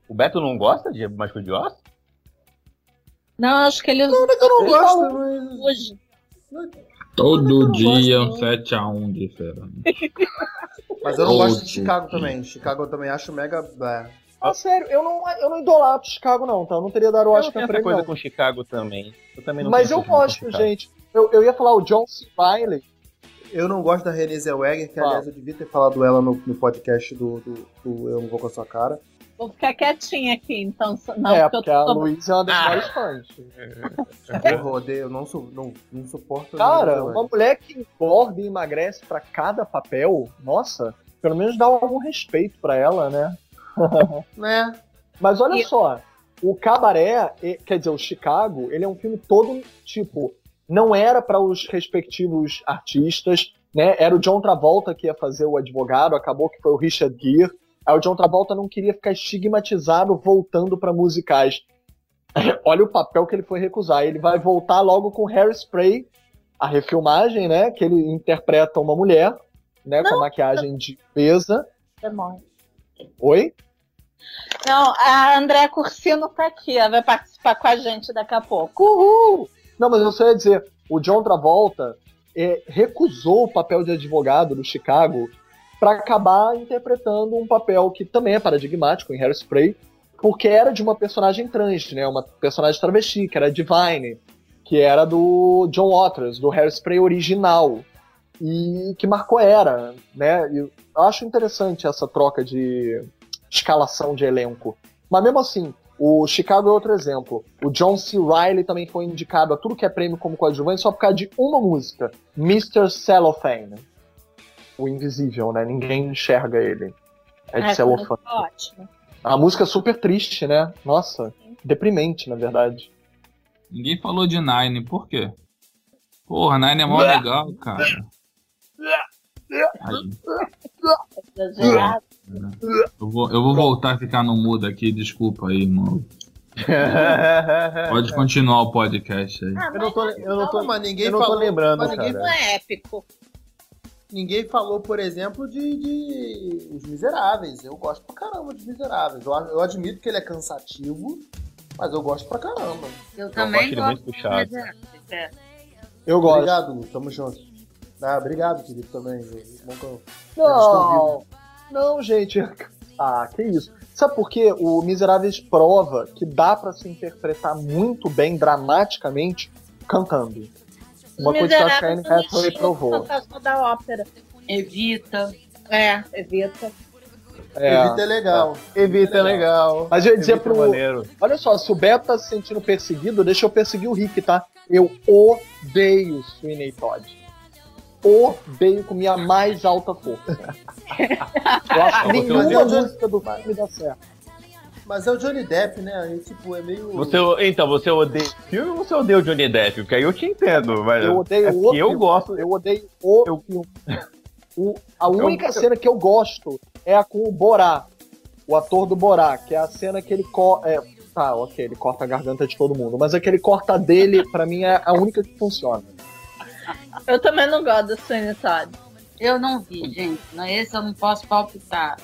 O Beto não gosta de Mágico de Oz? Não, acho que ele Eu não gosto, mas... hoje. Todo Eu dia um gosto, 7x1 diferente. Mas eu não gosto de Chicago dia. também. Chicago eu também acho mega. é. Ah, sério, eu não, eu não idolatro Chicago, não, tá? Eu não teria dado o Oscar pra ele, coisa não. com Chicago também. Eu também não Mas eu gosto, gente. Eu, eu ia falar o John C. Reilly. Eu não gosto da Renée Zellweger, que aliás eu devia ter falado ela no, no podcast do, do, do Eu Não Vou Com a Sua Cara. Vou ficar quietinha aqui, então. Não, é, porque porque eu a tô... Luísa é uma das Ah. maiores fãs. Porra, eu odeio, eu não, su- não, não suporto. Cara, Zellweger. uma mulher que engorda e emagrece pra cada papel, nossa, pelo menos dá algum respeito pra ela, né? Né? Mas olha E- só, o Cabaré, quer dizer, o Chicago, ele é um filme todo, tipo, não era para os respectivos artistas, né? Era o John Travolta que ia fazer o advogado, acabou que foi o Richard Gere. Aí o John Travolta não queria ficar estigmatizado voltando para musicais. olha o papel que ele foi recusar. Ele vai voltar logo com Hairspray, a refilmagem, né? Que ele interpreta uma mulher, né? Com Não. maquiagem de pesa. Demônio. Oi? Não, a André Cursino tá aqui, ela vai participar com a gente daqui a pouco. Uhul! Não, mas eu só ia dizer, o John Travolta é, recusou o papel de advogado do Chicago para acabar interpretando um papel que também é paradigmático em Hairspray, porque era de uma personagem trans, né? Uma personagem travesti, que era Divine, que era do John Waters, do Hairspray original, e que marcou era, né? Eu acho interessante essa troca de escalação de elenco. Mas mesmo assim, o Chicago é outro exemplo. O John C. Reilly também foi indicado a tudo que é prêmio como coadjuvante só por causa de uma música, Mr. Cellophane. O invisível, né? Ninguém enxerga ele. É de Ah, celofane. Ótimo. A música é super triste, né? Nossa, deprimente, na verdade. Ninguém falou de Nine, por quê? Porra, Nine é mó legal, cara. Aí, Exagerado. eu, vou, eu vou voltar a ficar no mudo aqui, desculpa aí, irmão. Pode continuar o podcast aí. Ah, Eu não tô, eu não tô, Não, mas ninguém eu não tô falou- lembrando, mas ninguém cara. não é épico. Ninguém falou, por exemplo, de, de Os Miseráveis. Eu gosto pra caramba dos Miseráveis. Eu, eu admito que ele é cansativo, mas eu gosto pra caramba. Eu acho também ele gosto muito puxado. de é. Eu gosto. Obrigado, Lu. Tamo junto. Ah, obrigado, querido, também. Eu- Não, não, gente. Ah, que isso. Sabe por quê? O Miseráveis prova que dá pra se interpretar muito bem, dramaticamente, cantando. Uma coisa que eu acho que a Anne Hathaway provou. Fantasma da ópera. Evita. É, evita. É. Evita é legal. Evita é legal. Mas eu ia dizer Evita é pro. maneiro. Olha só, se o Beto tá se sentindo perseguido, deixa eu perseguir o Rick, tá? Eu odeio Sweeney Todd. Odeio com minha mais alta força. Eu acho que nenhuma música do filme dá certo. Mas é o Johnny Depp, né? Aí, tipo, é meio. Você, então, você odeia o filme ou você odeia o Johnny Depp? Porque aí eu te entendo, mas Eu odeio é o porque eu filme. gosto. Eu odeio o Eu- filme. O- a única cena que eu gosto é a com o Borá, o ator do Borá, que é a cena que ele corta. É, tá, ok, ele corta a garganta de todo mundo, mas aquele corta dele, pra mim, é a única que funciona. Eu também não gosto do Sweeney Todd. Eu não vi, gente. Não, esse eu não posso palpitar.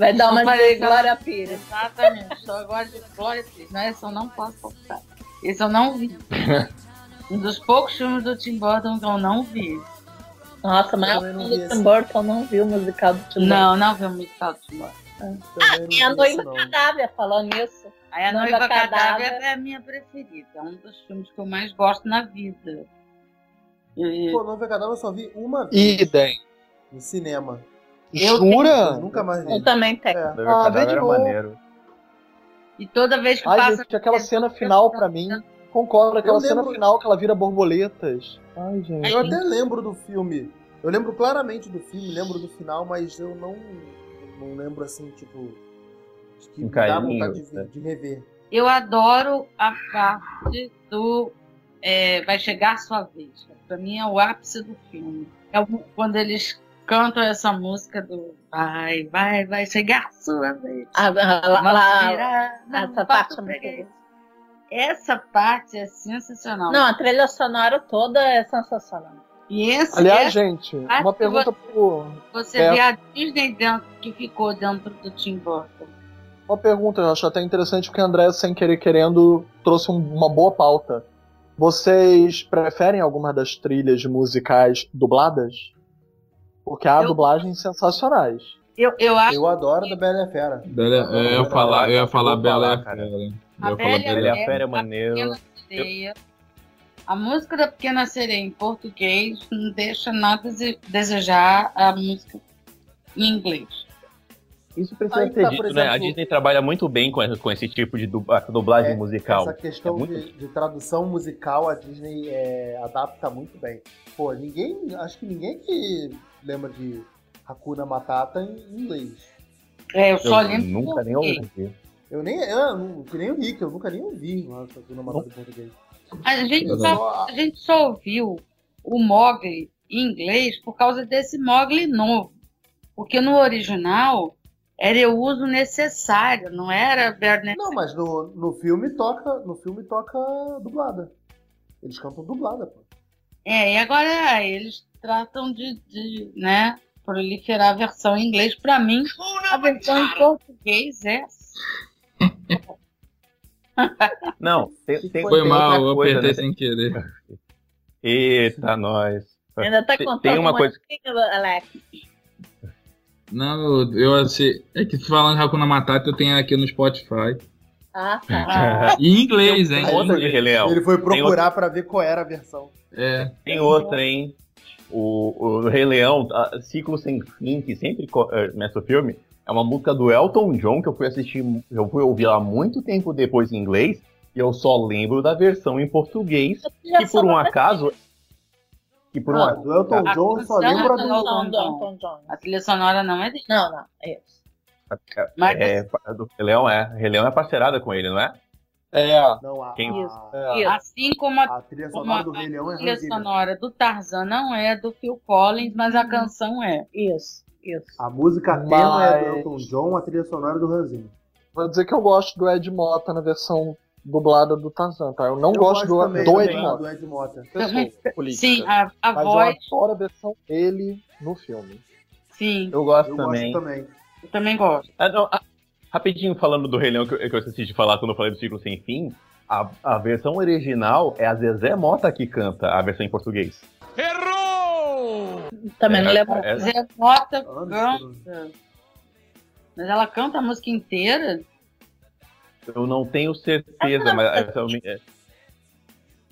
Vai dar uma de eu- Glória Pires. Exatamente. Só gosto de Glória Pires. Não, esse eu não posso palpitar. Esse eu não vi. um dos poucos filmes do Tim Burton que eu não vi. Nossa, mas Também não o vi Tim esse. Burton não viu o musical do Tim Burton. Não, não vi o musical do Tim Burton. Não E a noiva cadáver, falando nisso. Aí a Noiva Noiva Cadáver Cadáver. é a minha preferida. É um dos filmes que eu mais gosto na vida. E- Pô, Nova Cadáver eu só vi uma vez Idem. no cinema. Eu Jura? Nunca mais vi. Eu também tenho. É. Ah, ah, vê de novo. maneiro. E toda vez que Ai, passa. gente, aquela cena final pra mim, concordo, aquela Eu cena lembro- final que ela vira borboletas. Ai, gente. Eu até lembro do filme. Eu lembro claramente do filme, lembro do final, mas eu não, não lembro assim, tipo. de Que Um me dá carinho, vontade de, né? de rever. Eu adoro a parte do é, Vai Chegar Sua Vez. Pra mim é o ápice do filme. É o- quando eles cantam essa música do Vai, vai, vai chegar sua vez. A, a, a, Vamos a- virar, não, essa parte é. Essa parte é sensacional. Não, a trilha sonora toda é sensacional. E esse Aliás, é, gente, uma pergunta pro. você é. vê a Disney dentro, que ficou dentro do Tim Burton. Uma pergunta, eu acho até interessante porque a André, sem querer querendo, trouxe um- uma boa pauta. Vocês preferem alguma das trilhas musicais dubladas? Porque há Eu- dublagens sensacionais. Eu, eu acho Eu adoro da Bela e a Fera. Bela, é, eu ia falar, eu ia falar Bela e a. Fera. Eu A falar Bela e a Fera. É maneiro. A música da Pequena Sereia em português não deixa nada a desejar a música em inglês. Isso precisa ser tá, dito, por né? A exemplo- Disney trabalha muito bem com, com esse tipo de dubla- dublagem É, musical. Essa questão É muito- de, de tradução musical, a Disney é, adapta muito bem. Pô, ninguém. Acho que ninguém que lembra de Hakuna Matata em inglês. É, eu Eu só lembro nunca nem português. ouvi. Eu nem. Eu, que nem o Rick, eu nunca nem ouvi Hakuna Matata em português. A gente, só, a gente só ouviu o Mogli em inglês por causa desse Mogli novo. Porque no original era o uso necessário, não era Bernie. Não, mas no, no filme toca. No filme toca dublada. Eles cantam dublada, pô. É, e agora eles tratam de, de né, proliferar a versão em inglês. Pra mim, a versão em português é. Não, tem, tem, Foi tem mal, eu coisa, apertei né? sem querer. Eita, nós. Ainda tá contando tem uma coisa- Alex. Não, eu- eu achei. É que falando de Hakuna Matata, eu tenho aqui no Spotify. Ah, tá. E em inglês, hein? Outra de Rei Leão. Ele foi procurar pra ver qual era a versão. É. Tem outra, hein? O, o Rei Leão, a- Ciclo Sem Fim, que sempre co- eh, começa o filme, é uma música do Elton John que eu fui assistir, eu fui ouvir lá muito tempo depois em inglês, e eu só lembro da versão em português, que por um acaso. Que por um Ah, acaso. do Elton John só lembro a do do. Elton Não, do Elton John. A trilha sonora não é dele. Não, não, é isso. Mas É, do Rei Leão é. Rei Leão é parcerada com ele, não é? É, Não, a, Quem- a, é. assim como a a trilha sonora do Rei Leão é trilha Hans Zimmer. sonora do Tarzan não é do Phil Collins, mas a canção é. Isso, isso. A música tema é do Mas- Elton John, a trilha sonora é do Zimmer. Vou dizer que eu gosto do Ed Mota na versão dublada do Tarzan, tá? Eu não Eu gosto, do, também, do também, Ed Mota. do Ed Mota. Pessoa. Sim, a, a Mas voz, eu adoro a versão dele no filme. sim, Eu gosto Eu também. gosto também. Eu também gosto. Ah, não, ah, rapidinho falando do Rei Leão que eu, que eu esqueci de falar quando eu falei do Ciclo Sem Fim, a, a versão original é a Zezé Mota que canta a versão em português. Também não É, lembro. é- Zé Mota canta. Mas ela canta a música inteira? Eu não tenho certeza, mas essa, é,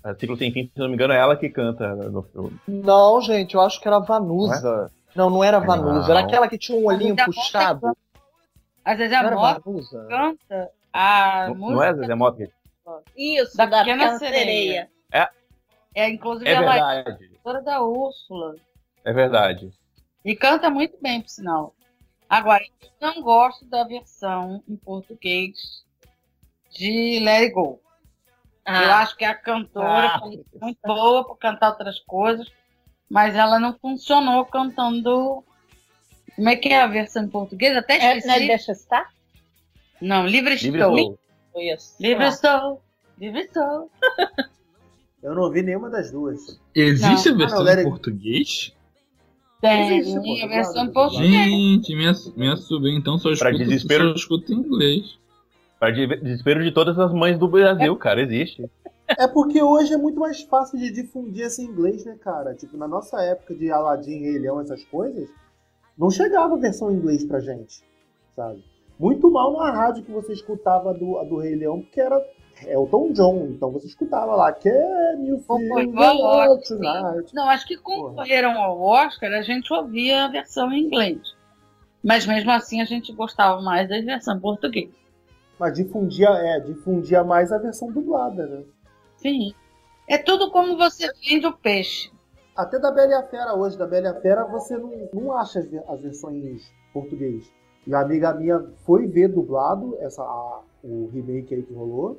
a Ciclo Sem Fim, se não me engano, é ela que canta no filme. Não, gente, eu acho que era Vanusa. Não, não era Vanusa, era aquela que tinha um olhinho Mota puxado. A Zezé Mota Vanusa? canta a Não, música não é Zezé Mota? Isso, da da, Pequena Pequena Sereia. Sereia. É, inclusive, É ela é cantora da Úrsula. É verdade. E canta muito bem, por sinal. Agora, eu não gosto da versão em português de Let It Go. Eu Ah, acho que a cantora Ah. foi muito boa por cantar outras coisas, mas ela não funcionou cantando. Como é que é a versão em português? Até é, esqueci. não é Deixa Estar? Não, livre Livre estou. Isso. Livre Ah. estou. Livre estou. Eu não ouvi nenhuma das duas. Existe Não. a versão Ah, não, em português? Tem Existe, a versão em português. Gente, minha, minha sobrinha então só Pra escuta, desespero- só escuta em inglês. Para de- desespero de todas as mães do Brasil, cara, existe. É porque hoje é muito mais fácil de difundir esse inglês, né, cara? Tipo, na nossa época de Aladdin, Rei Leão, essas coisas, não chegava a versão em inglês pra gente, sabe? Muito mal na rádio que você escutava do, do Rei Leão, porque era Elton John, então você escutava lá, love Oscar. tonight? Não, acho que concorreram ao Oscar, a gente ouvia a versão em inglês. Mas mesmo assim a gente gostava mais da versão em português. Mas difundia, é, difundia mais a versão dublada, né? Sim. É tudo como você vende o peixe. Até da Bela e a Fera hoje, da Bela e a Fera, você não, não acha as, ve- as versões português. E a amiga minha foi ver dublado essa, a- o remake aí que rolou.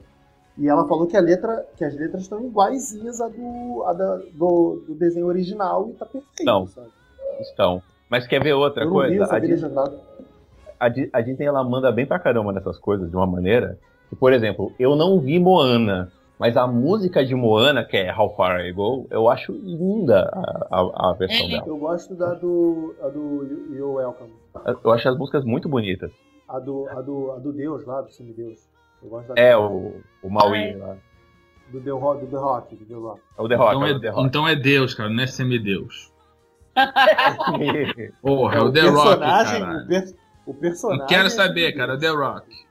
E ela falou que, a letra, que as letras estão iguaizinhas a do, a da- do, do desenho original e tá perfeito. Não. sabe? Então. Mas quer ver outra Eu coisa? A Disney, legendado. a Di- a Disney ela manda bem pra caramba nessas coisas de uma maneira. que, por exemplo, eu não vi Moana, mas a música de Moana, que é How Far I Go, eu acho linda a, a, a versão É. dela. Eu gosto da do, a do You- You're Welcome. Eu acho as músicas muito bonitas. A do, a do, a do Deus lá, do Semideus. Eu gosto da É, o, o Maui lá. do, The Rock, do The Rock. Do The Rock. É o The Rock, Então é é, o The Rock. então é Deus, cara, não é semideus. Porra, é o o The Rock, personagem, cara. o, per- o personagem. Não quero é saber, tudo cara, o isso. The Rock.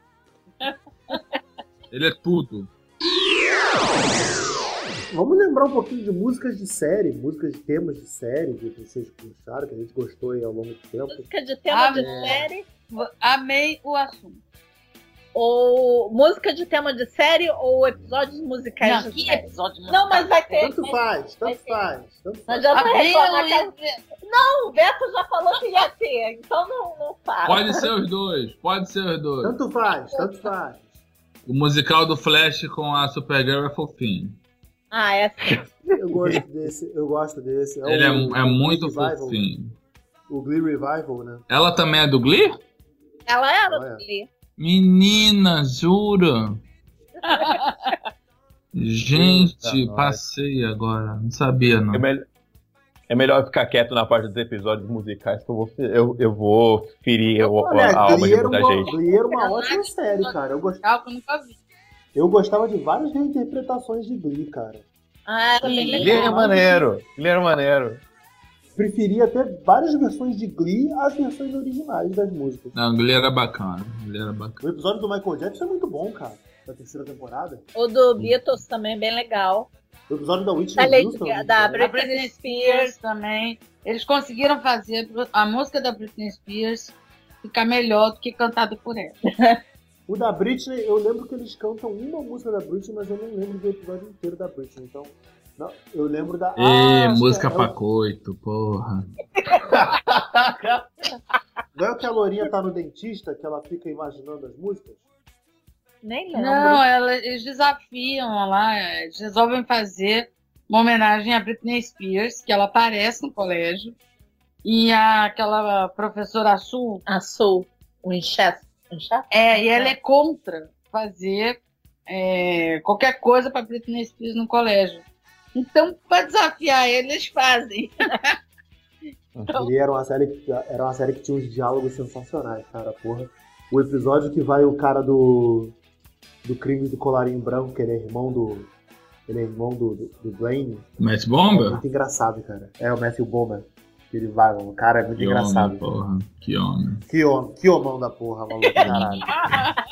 Ele é tudo. Vamos lembrar um pouquinho de músicas de série, músicas de temas de série que vocês gostaram, que a gente gostou aí ao longo do tempo. Música de tema de série Amei o assunto. ou música de tema de série ou episódios musicais Não, de que série. episódio Não, mas vai ter. Tanto faz, tanto faz, tanto Não faz. adianta Amei reclamar o que a- Não, o Beto já falou que ia ter, então não, não faz. Pode ser os dois, pode ser os dois. Tanto faz, tanto faz. O musical do Flash com a Supergirl é fofinho. Ah, é sim. Eu gosto desse, eu gosto desse. Ele é, o- é muito o Revival, fofinho. O Glee Revival, né? Ela também é do Glee? Ela era Ela é. do Glee. Menina, jura? Gente, Eita, nós. passei agora. Não sabia, não. É, mel- é melhor ficar quieto na parte dos episódios musicais que eu vou, eu, eu vou ferir o- Olha, a alma Glee de muita uma, gente. Glee era uma ótima série, cara. Eu, gost- Legal que eu eu gostava de várias reinterpretações de Glee, cara. Ah, era bem Sim. Ele era legal. maneiro, ele era maneiro. Preferia até várias versões de Glee às versões originais das músicas. Não, Glee era bacana. Glee era bacana. O episódio do Michael Jackson é muito bom, cara. Da terceira temporada. O do Beatles também é bem legal. O episódio da Whitney Lady Houston. É da bom. A Britney Spears também. Eles conseguiram fazer a música da Britney Spears ficar melhor do que cantada por ela. O da Britney, eu lembro que eles cantam uma música da Britney, mas eu não lembro do episódio inteiro da Britney. Então, não, eu lembro da. Ê, Ah, música é, pra coito, porra. Não é que a Lourinha tá no dentista, que ela fica imaginando as músicas? Nem lembro. Não, ela- eles desafiam lá, eles resolvem fazer uma homenagem a Britney Spears, que ela aparece no colégio, e a, aquela professora Sul, A Soul, o Winchester. É, e ela é contra fazer é, qualquer coisa para Britney Spears no colégio. Então, para desafiar ele, eles fazem. Ele era uma série que, era uma série que tinha uns diálogos sensacionais, cara, porra. O episódio que vai o cara do do crime do colarinho branco, que ele é irmão do ele é irmão do, do, do Blaine. Matt É Bomba? muito engraçado, cara. É o Matthew que Ele vai, o cara é muito Que engraçado. homem, porra. Que homem. Que homem, que homão da porra, maluco, caralho.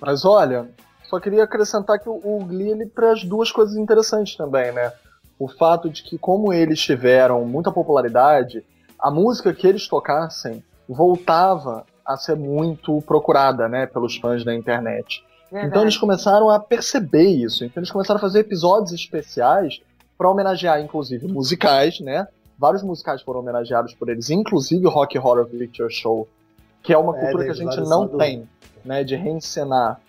Mas olha, só queria acrescentar que o, o Glee ele traz duas coisas interessantes também, né? O fato de que, como eles tiveram muita popularidade, a música que eles tocassem voltava a ser muito procurada, né, pelos fãs da internet. Então eles começaram a perceber isso. Então eles começaram a fazer episódios especiais para homenagear, inclusive, musicais, né? Vários musicais foram homenageados por eles, inclusive o Rock Horror Picture Show, que é uma É, cultura que a gente não do- tem, né? De reencenar.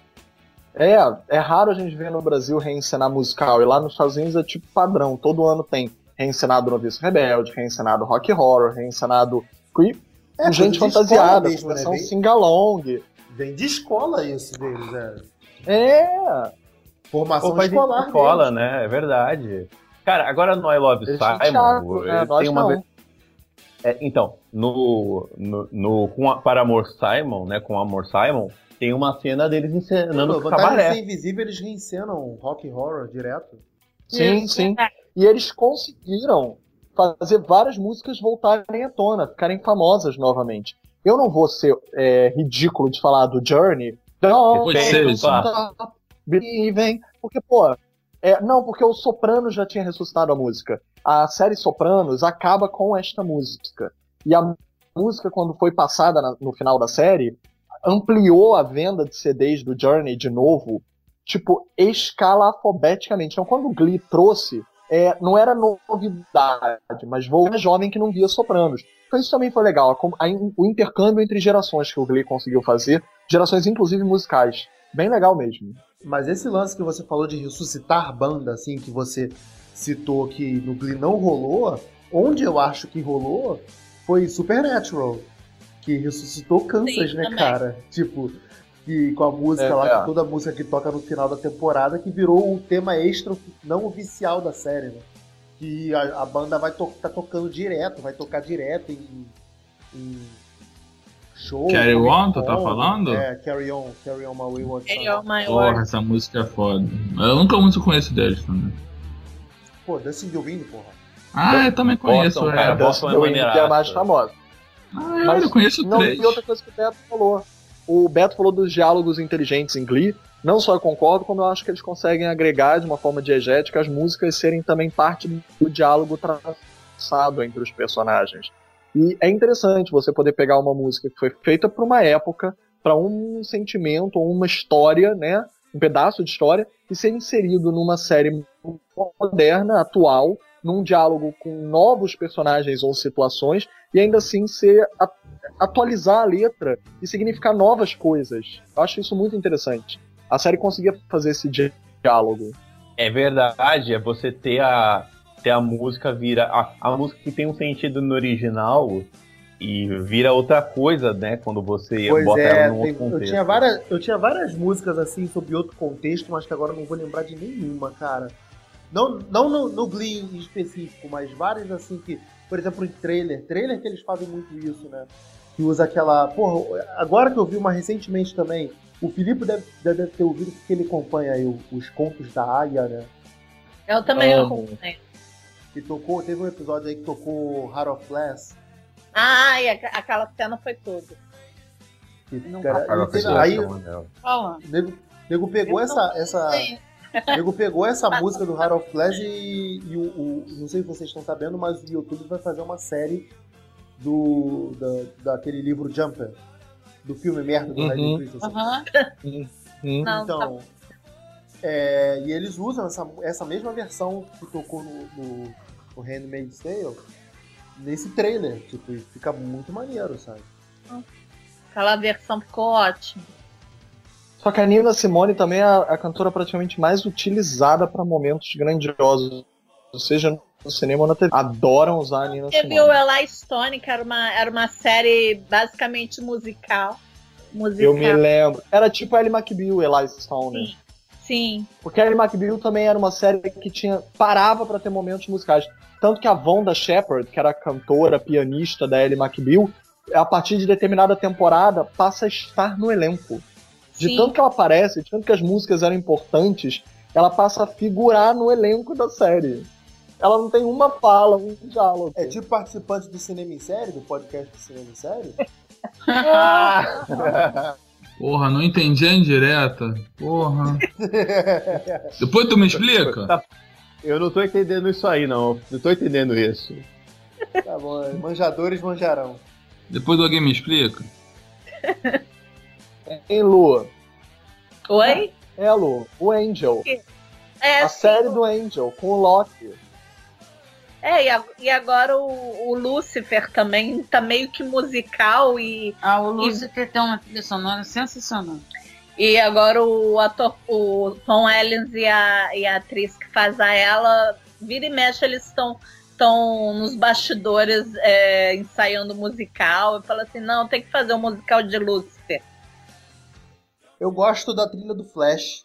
É, é raro a gente ver no Brasil reencenar musical, e lá nos Estados Unidos é tipo padrão, todo ano tem reencenado Noviço Rebelde, reencenado Rock Horror, reencenado Creep, É, com gente de fantasiada, mesmo, com né? versão Vem, sing-along. vem de escola isso deles, é. É, Formação Pô, escolar. escola, deles. né? É verdade. Cara, agora no I Love eles Simon, né? tem uma não. ve- É, então, no, no, no- com a, para Amor Simon, né? Com Amor Simon, tem uma cena deles encenando Pô, o de cabaré. ser invisível, eles reencenam rock horror direto. Sim, sim. E eles conseguiram fazer várias músicas voltarem à tona, ficarem famosas novamente. Eu não vou ser é, ridículo de falar do Journey. Stop believing. Porque, pô, é, não, porque o Sopranos já tinha ressuscitado a música. A série Sopranos acaba com esta música. E a música, quando foi passada na- no final da série, ampliou a venda de CDs do Journey de novo, tipo, escalafobeticamente. Então, quando o Glee trouxe, é, não era novidade, mas vou uma jovem que não via Sopranos. Então isso também foi legal, a a o intercâmbio entre gerações que o Glee conseguiu fazer, gerações inclusive musicais. Bem legal mesmo. Mas esse lance que você falou de ressuscitar banda, assim, que você citou que no Glee não rolou, onde eu acho que rolou foi Supernatural, que ressuscitou Kansas, Sim, né, também. cara? Tipo, que com a música É, lá, é. que toda a música que toca no final da temporada, que virou o tema extra não oficial da série, né? Que a, a banda vai to tá tocando direto, vai tocar direto em, em show. Carry Comic On, tu tá falando? É, Carry On, Carry On My Wayward Son. Ele é o Porra, essa música é foda. Eu nunca muito conheço deles também. Pô, Dustin Dilvini, porra. Ah, eu também conheço. Boston, é. cara, The Boston é que é a mais famosa. Ah, Mas eu conheço Não, três. e outra coisa que o Beto falou. O Beto falou dos diálogos inteligentes em Glee. Não só eu concordo, como eu acho que eles conseguem agregar de uma forma diegética as músicas serem também parte do diálogo traçado entre os personagens. E é interessante você poder pegar uma música que foi feita para uma época, para um sentimento ou uma história, né? Um pedaço de história, e ser inserido numa série moderna, atual, num diálogo com novos personagens ou situações, e ainda assim ser atualizar a letra e significar novas coisas. Eu acho isso muito interessante. A série conseguia fazer esse di- diálogo. É verdade, é você ter a, ter a música vira. A, a música que tem um sentido no original e vira outra coisa, né? Quando você Pois bota é, ela num tem- outro eu, contexto. tinha várias, eu tinha várias músicas assim sob outro contexto, mas que agora eu não vou lembrar de nenhuma, cara. Não, não no, no Glee em específico, mas várias assim que, por exemplo, em trailer. Trailer que eles fazem muito isso, né? Que usa aquela. Porra, agora que eu vi uma recentemente também, o Filipe deve, deve ter ouvido porque ele acompanha aí os contos da Aya, né? Eu também Amo. acompanho. Que tocou, teve um episódio aí que tocou Heart of Glass. Ah, e aqu- aquela cena foi tudo. Que, Não cara, teve- foi aí o nego, nego pegou essa, essa, nego pegou essa música do Heart of Glass e, e o, o- Não sei se vocês estão sabendo, mas o YouTube vai fazer uma série do. Da, daquele livro Jumper. Do filme merda do Uhum. Hayden Christensen. Aham. Hum. Não, tá Então. é, e eles usam essa, essa mesma versão que tocou no, no, no Handmaid's Tale nesse trailer. Tipo, e fica muito maneiro, sabe? Aquela versão ficou ótima. Só que a Nina Simone também é a, a cantora praticamente mais utilizada para momentos grandiosos, seja no cinema ou na TV. Adoram usar a Nina Teve o Simone. Eli Stone, que era uma, era uma série basicamente musical. musical. Eu me lembro. Era tipo Ellie McBeal, Eli Stone. Sim. Sim. Porque a Ellie McBeal também era uma série que tinha parava para ter momentos musicais. Tanto que a Vonda Shepard, que era a cantora, pianista da Ellie McBeal, a partir de determinada temporada passa a estar no elenco. De Sim. tanto que ela aparece, de tanto que as músicas eram importantes, ela passa a figurar no elenco da série. Ela não tem uma fala, um diálogo. É tipo participante do Cinema em Série, do podcast do Cinema em Série. Porra, não entendi a indireta. Porra. Depois tu me explica? Eu não tô entendendo isso aí, não. Não tô entendendo isso. tá bom, é, manjadores manjarão. Depois alguém me explica? Em Lu. Oi? É, Lu. O Angel. É, A sim, série do Angel, com o Loki. É, e, a- e agora o, o Lucifer também tá meio que musical e, Ah, o Lucifer tem uma trilha sonora sensacional. e agora o ator, o Tom Ellens e a, e a atriz que faz a ela, vira e mexe, eles estão estão nos bastidores é, ensaiando musical. Eu falo assim, não, tem que fazer um musical de Lucifer. Eu gosto da trilha do Flash.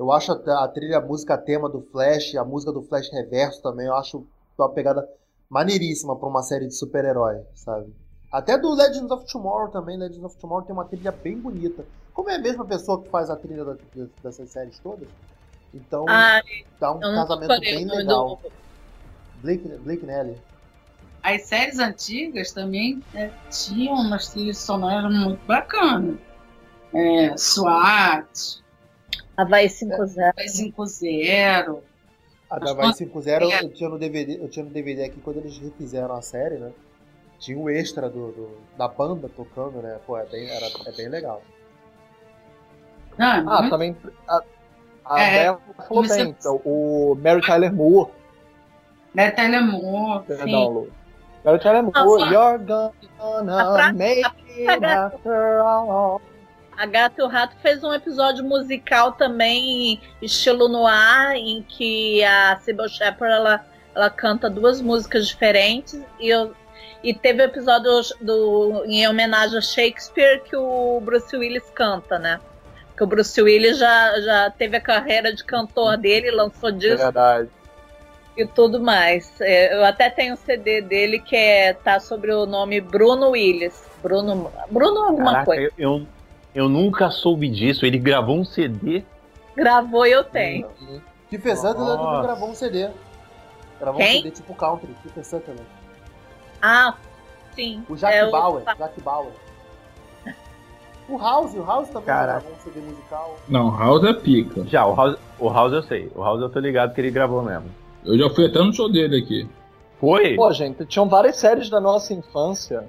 Eu acho a, a trilha, a música tema do Flash, a música do Flash Reverso também, eu acho uma pegada maneiríssima pra uma série de super-herói, sabe? Até do Legends of Tomorrow também, Legends of Tomorrow tem uma trilha bem bonita. Como é a mesma pessoa que faz a trilha da- dessas séries todas, então Ah, dá um casamento bem legal. do- Blake, Blake Nelly. As séries antigas também é, tinham umas trilhas sonoras muito bacanas. É, SWAT, Havaí 5-0. 5-0. A da quando- 5.0 é. eu tinha no DVD, eu tinha no DVD aqui quando eles refizeram a série, né? Tinha o extra do, do- da banda tocando, né? Pô, é bem, era, é bem legal. Não, é Ah, muito- também. A, a É, Bela falou bem. então, O Mary Tyler Moore. né, Telemor, Perdão, sim. Mary Tyler Moore. Nossa. You're gonna A pra- make it after all. A Gata e o Rato fez um episódio musical também, estilo noir, em que a Sybil Shepherd ela, ela canta duas músicas diferentes. E, eu, e teve episódio do, em homenagem a Shakespeare que o Bruce Willis canta, né? Que o Bruce Willis já, já teve a carreira de cantor dele, lançou É disco verdade. e tudo mais. É, Eu até tenho um CD dele que é, tá sobre o nome Bruno Willis. Bruno, Bruno alguma Caraca, coisa. eu, eu, nunca soube disso. Ele gravou um CD. Gravou e eu tenho. Que Santos Nossa. também gravou um CD. Um Quem? CD tipo country, Peter Sutherland. Ah, sim. O Jack É o- Bauer, Jack Bauer. O House, o House também Caraca. gravou um CD musical. Não, House é pica. Já, o House, o House eu sei. O House eu tô ligado que ele gravou mesmo. Eu já fui até no show dele aqui. Foi? Pô, gente, tinham várias séries da nossa infância.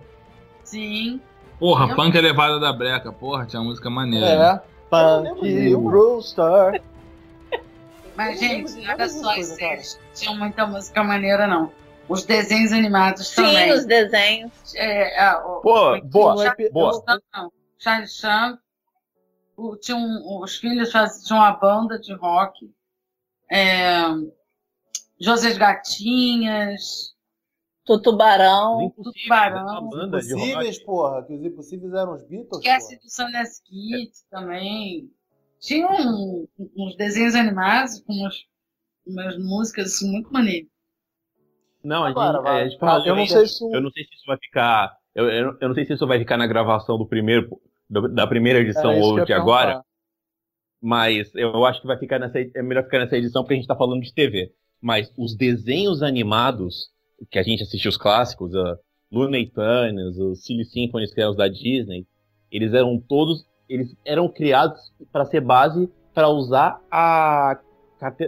Sim. Porra, Eu- punk elevada da breca, porra, tinha música maneira. É. Lembro Punk. Brewster. Mas, gente, não era só séries que tinham muita música maneira, não. Os desenhos animados Sim, também. os desenhos. É, é, o- boa, o Charlie boa. Não. Charlie Chan. O, tinha um- os filhos faz- tinham uma banda de rock. É, José Gatinhas. Tutubarão. Impossível, Tubarão. uma banda de rock. Impossíveis, porra, que os impossíveis eram os Beatles. Esquece porra. do Sundance Kids também. Tinha um- uns desenhos animados com umas, umas músicas assim, muito maneiras. Não, a gente, Agora, vai. é, a gente falou Eu não sei se eu não sei se isso vai ficar. Eu, eu, eu não sei se isso vai ficar na gravação do primeiro, do- da primeira edição isso que eu ou de agora, mas eu acho que vai ficar nessa. É melhor ficar nessa edição porque a gente tá falando de TV. Mas os desenhos animados que a gente assistiu os clássicos, a Looney Tunes, os Silly Symphonies, que eram os da Disney, eles eram todos. Eles eram criados para ser base para usar a,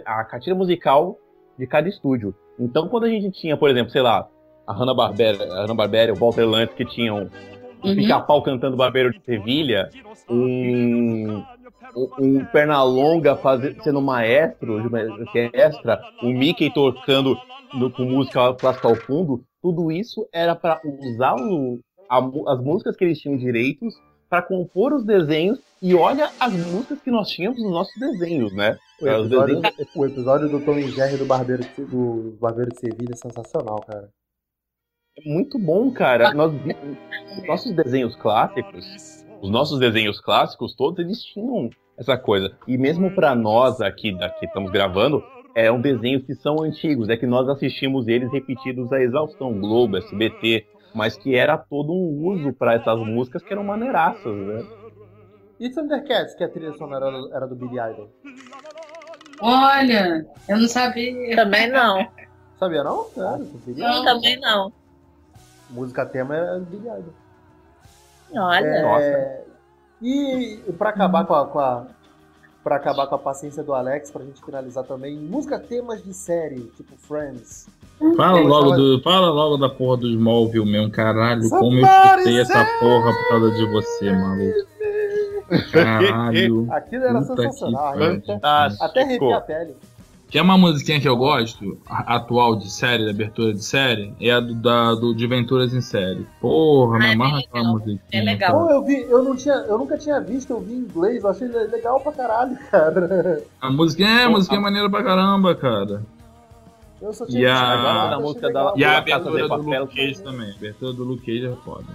a carteira musical de cada estúdio. Então, quando a gente tinha, por exemplo, sei lá, a Hanna-Barbera, a Hanna-Barbera, o Walter Lantz, que tinham um Uhum. pica-pau cantando Barbeiro de Sevilha, um, um, um Pernalonga fazendo, sendo maestro de uma orquestra, o Mickey tocando no- com música clássica ao fundo, tudo isso era para usar o- a as músicas que eles tinham direitos para compor os desenhos e olha as músicas que nós tínhamos nos nossos desenhos, né? O É, episódio, desenhos- o episódio do Tom e Jerry do Barbeiro, de- do Barbeiro de Sevilha é sensacional, cara. É muito bom, cara. Nós, os nossos desenhos clássicos, os nossos desenhos clássicos, todos eles tinham essa coisa. E mesmo pra nós aqui, daqui estamos gravando, é um desenhos que são antigos, é que nós assistimos eles repetidos a exaustão, Globo, SBT, mas que era todo um uso pra essas músicas que eram maneiraças, né? E Thundercats, que a trilha sonora era- era do Billy Idol? Olha, eu não sabia. Também não. Sabia não? Billy Não. Idol. Também não. Música tema é do Billy Idol. Olha. É, E, e pra acabar com a, com a para acabar com a paciência do Alex, pra gente finalizar também, música temas de série, tipo Friends. Fala Tem, logo, do, fala logo da porra do Smallville mesmo, caralho. Somebody Como eu escutei essa porra por causa de você, maluco. Caralho. Aquilo era sensacional. Até, Fantástico. até arrepia a pele. Tem uma musiquinha que eu gosto, a- atual de série, de abertura de série, é a do, da, do de Venturas em Série. Porra, me Ah, é amarra aquela musiquinha. É legal. Pô, eu vi, eu não tinha, eu nunca tinha visto, eu vi em inglês, eu achei le- legal pra caralho, cara. A musiquinha é, a musiquinha é maneira pra caramba, cara. Eu só tinha E a- visto, mas da música da- E a abertura do Papel. Luke Cage também. A abertura do Luke Cage é foda.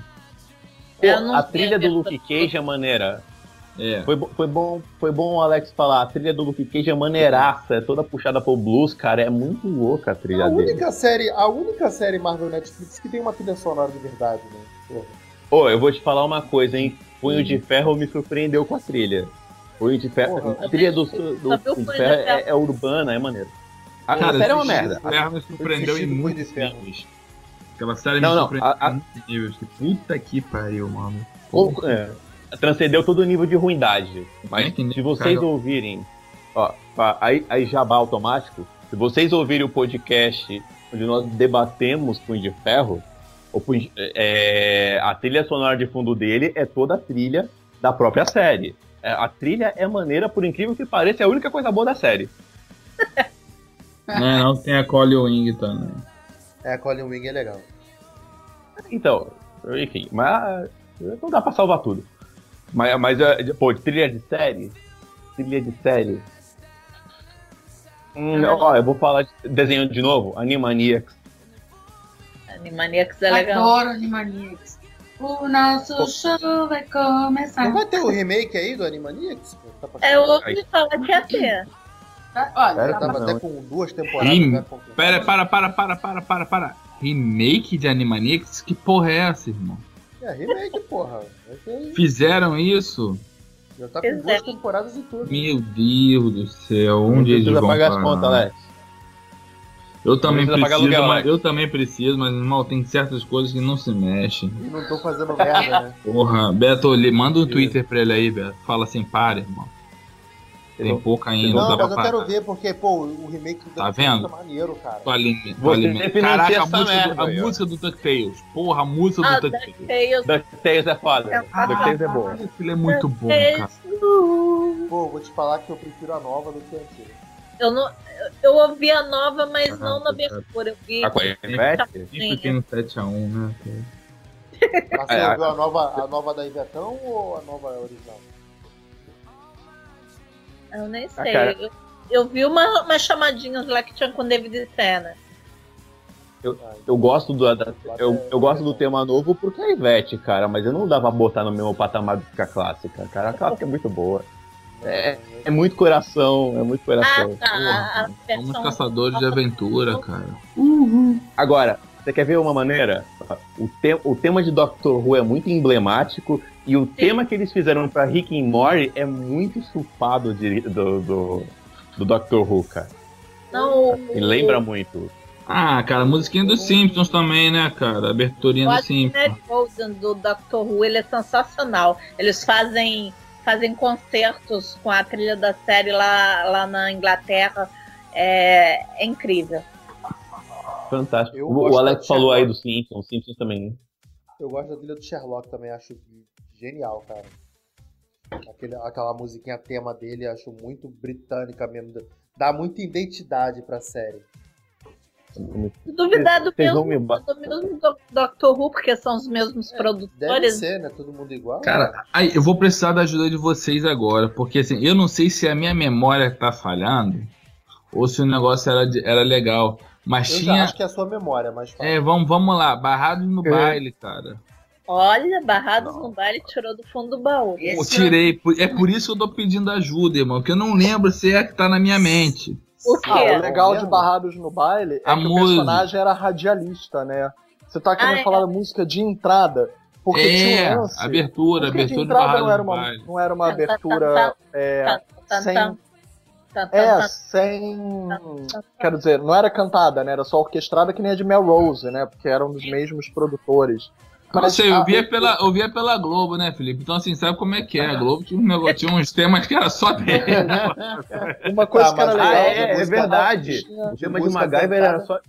Pô, a trilha do a Luke Cage é maneira. É. Foi, foi, bom, foi bom o Alex falar. A trilha do Luke Cage é maneiraça, é toda puxada pro blues, cara. É muito louca a trilha A dele. única série, a única série Marvel Netflix que tem uma trilha sonora de verdade, né? Porra. Ô, eu vou te falar uma coisa, hein? Punho de Ferro me surpreendeu com a trilha. Punho de Ferro. Porra. A trilha do, do, viu Punho de Ferro é, é urbana, é maneiro. A, a Cara, série é uma merda. A Ferro me surpreendeu em muitos níveis. Aquela série Não, me não, surpreendeu a- a- em muitos níveis. Que puta que pariu, mano. Ou- é, transcendeu todo o nível de ruindade. Mas nem se vocês cara- ouvirem, ó, aí, aí jabá automático, se vocês ouvirem o podcast onde nós debatemos Punho de Ferro, o é, a trilha sonora de fundo dele é toda a trilha da própria série. É, a trilha é maneira, por incrível que pareça, é a única coisa boa da série. Não, não, tem a Collie Wing também. É, a Colin Wing é legal. Então, enfim, mas não dá pra salvar tudo. Mas, mas é, pô, trilha de série? Trilha de série. Hum, ó, eu vou falar de desenho de novo, Animaniacs. Animaniacs é legal. Adoro Animaniacs. O nosso show vai começar. Não vai ter o remake aí do Animaniacs? pô? Tá pra- É, eu ouvi falar que ia ter. Tá? Olha, Sério, tá tava não. até com duas temporadas. Já confirmado. Pera, para, para, para, para, para, para. Remake de Animaniacs? Que porra é essa, irmão? É, remake, porra. Vai ter- Fizeram isso? Já tá com duas é. temporadas e tudo. Meu Deus do céu, onde eles precisa vão pagar as parar? contas, Alex. Eu também preciso, aluguel, mas, eu também preciso, mas irmão, tem certas coisas que não se mexem. E não tô fazendo merda, né? Porra, Beto, manda um Twitter pra ele aí, Beto. Fala assim, pare, irmão. Tem pouco ainda, Não, dá pra mas eu quero ver, porque, pô, o remake do Tá DuckTales vendo? tá maneiro, cara. Tua Você alime- financia Caraca, a música, do, merda a aí, ó. música do DuckTales. Porra, a música Ah, do DuckTales. DuckTales. DuckTales é foda. É foda. DuckTales é boa. Ele é muito bom, cara. Pô, vou te falar que eu prefiro a nova do que a antiga. Eu, não, eu ouvi a nova, mas Ah, não na tá. abertura. Eu vi. A com a Ivete? Nem porque no 7x1, né? Mas você É, ouviu a nova, a nova da Ivetão ou a nova original? Eu nem Ah, sei. cara. eu, eu vi uma, umas chamadinhas lá que tinha com David Senna. Eu gosto do, da- eu, eu gosto do tema novo porque é Ivete, cara, mas eu não dá pra botar no mesmo patamar do que a clássica, cara. A clássica é muito boa. É, é muito coração, é muito Ah, coração. tá. A, a Somos caçadores de aventura, cara. Agora, você quer ver uma maneira? O, te, o tema de Doctor Who é muito emblemático e o tema que eles fizeram pra Rick and Morty é muito chupado de- do, do, do Doctor Who, cara. Não, Me lembra muito. Ah, cara, a musiquinha dos Simpsons também, né, cara? A aberturinha Eu dos acho que o Simpsons. Golden do Doctor Who ele é sensacional. Eles fazem, fazem concertos com a trilha da série lá, lá na Inglaterra. É, é incrível. Fantástico. Eu O, Alex falou aí dos Simpsons, Simpsons também. Eu gosto da trilha do Sherlock também, acho genial, cara. Aquele, aquela musiquinha tema dele, acho muito britânica mesmo. Dá muita identidade pra série. Duvidado Vocês vão mesmo, me do mesmo do Doctor Who, porque são os mesmos Deve produtores. ser, né? Todo mundo igual. Cara, aí, eu vou precisar da ajuda de vocês agora, porque assim, eu não sei se a minha memória tá falhando ou se o negócio era, era legal. Mas eu tinha. acho que é a sua memória, mas fala. É, vamos, vamos lá, barrados no É. baile, cara. Olha, Barrados no baile tirou do fundo do baú. Esse tirei. É por isso que eu tô pedindo ajuda, irmão, que eu não lembro se é que tá na minha mente. O Ah, o quê? legal de? Barrados no Baile é A que música. o personagem era radialista, né? Você tá querendo Ah, é. falar da música de entrada, porque tinha é, um lance. abertura, porque abertura de entrada barrados não era no uma, baile. não era uma abertura é, sem. Tan, tan, É, tan, sem. Quero dizer, não era cantada, né? Era só orquestrada que nem a de Melrose, né? Porque eram dos mesmos produtores. Não sei, eu via, pela, eu via pela Globo, né, Felipe? Então, assim, sabe como é que é? A Globo tinha, um negócio, tinha uns temas que era só dele. Uma coisa Ah, que era mas- legal. Ah, é, é, é verdade. tinha- O tema de MacGyver era só.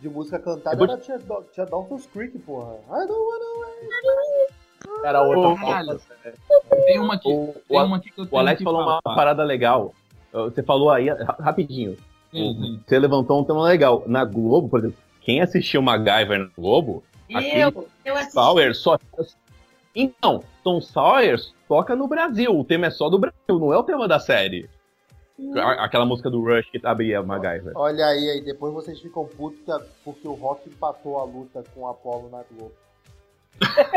De música cantada vou- era tinha, tinha Dawson's Creek, porra. I don't wanna Era outra forma. Tem uma aqui, O, tem uma aqui que eu tenho o Alex que falou uma falar. parada legal. Você falou aí, ra- rapidinho. Sim. Você levantou um tema legal. Na Globo, por exemplo, quem assistiu MacGyver na Globo, Eu, eu assisti. Sawyer só. Então, Tom Sawyer toca no Brasil. O tema é só do Brasil, não é o tema da série. Aquela música do Rush que abria MacGyver. Olha aí, aí depois vocês ficam putos porque o Rock empatou a luta com o Apollo na Globo.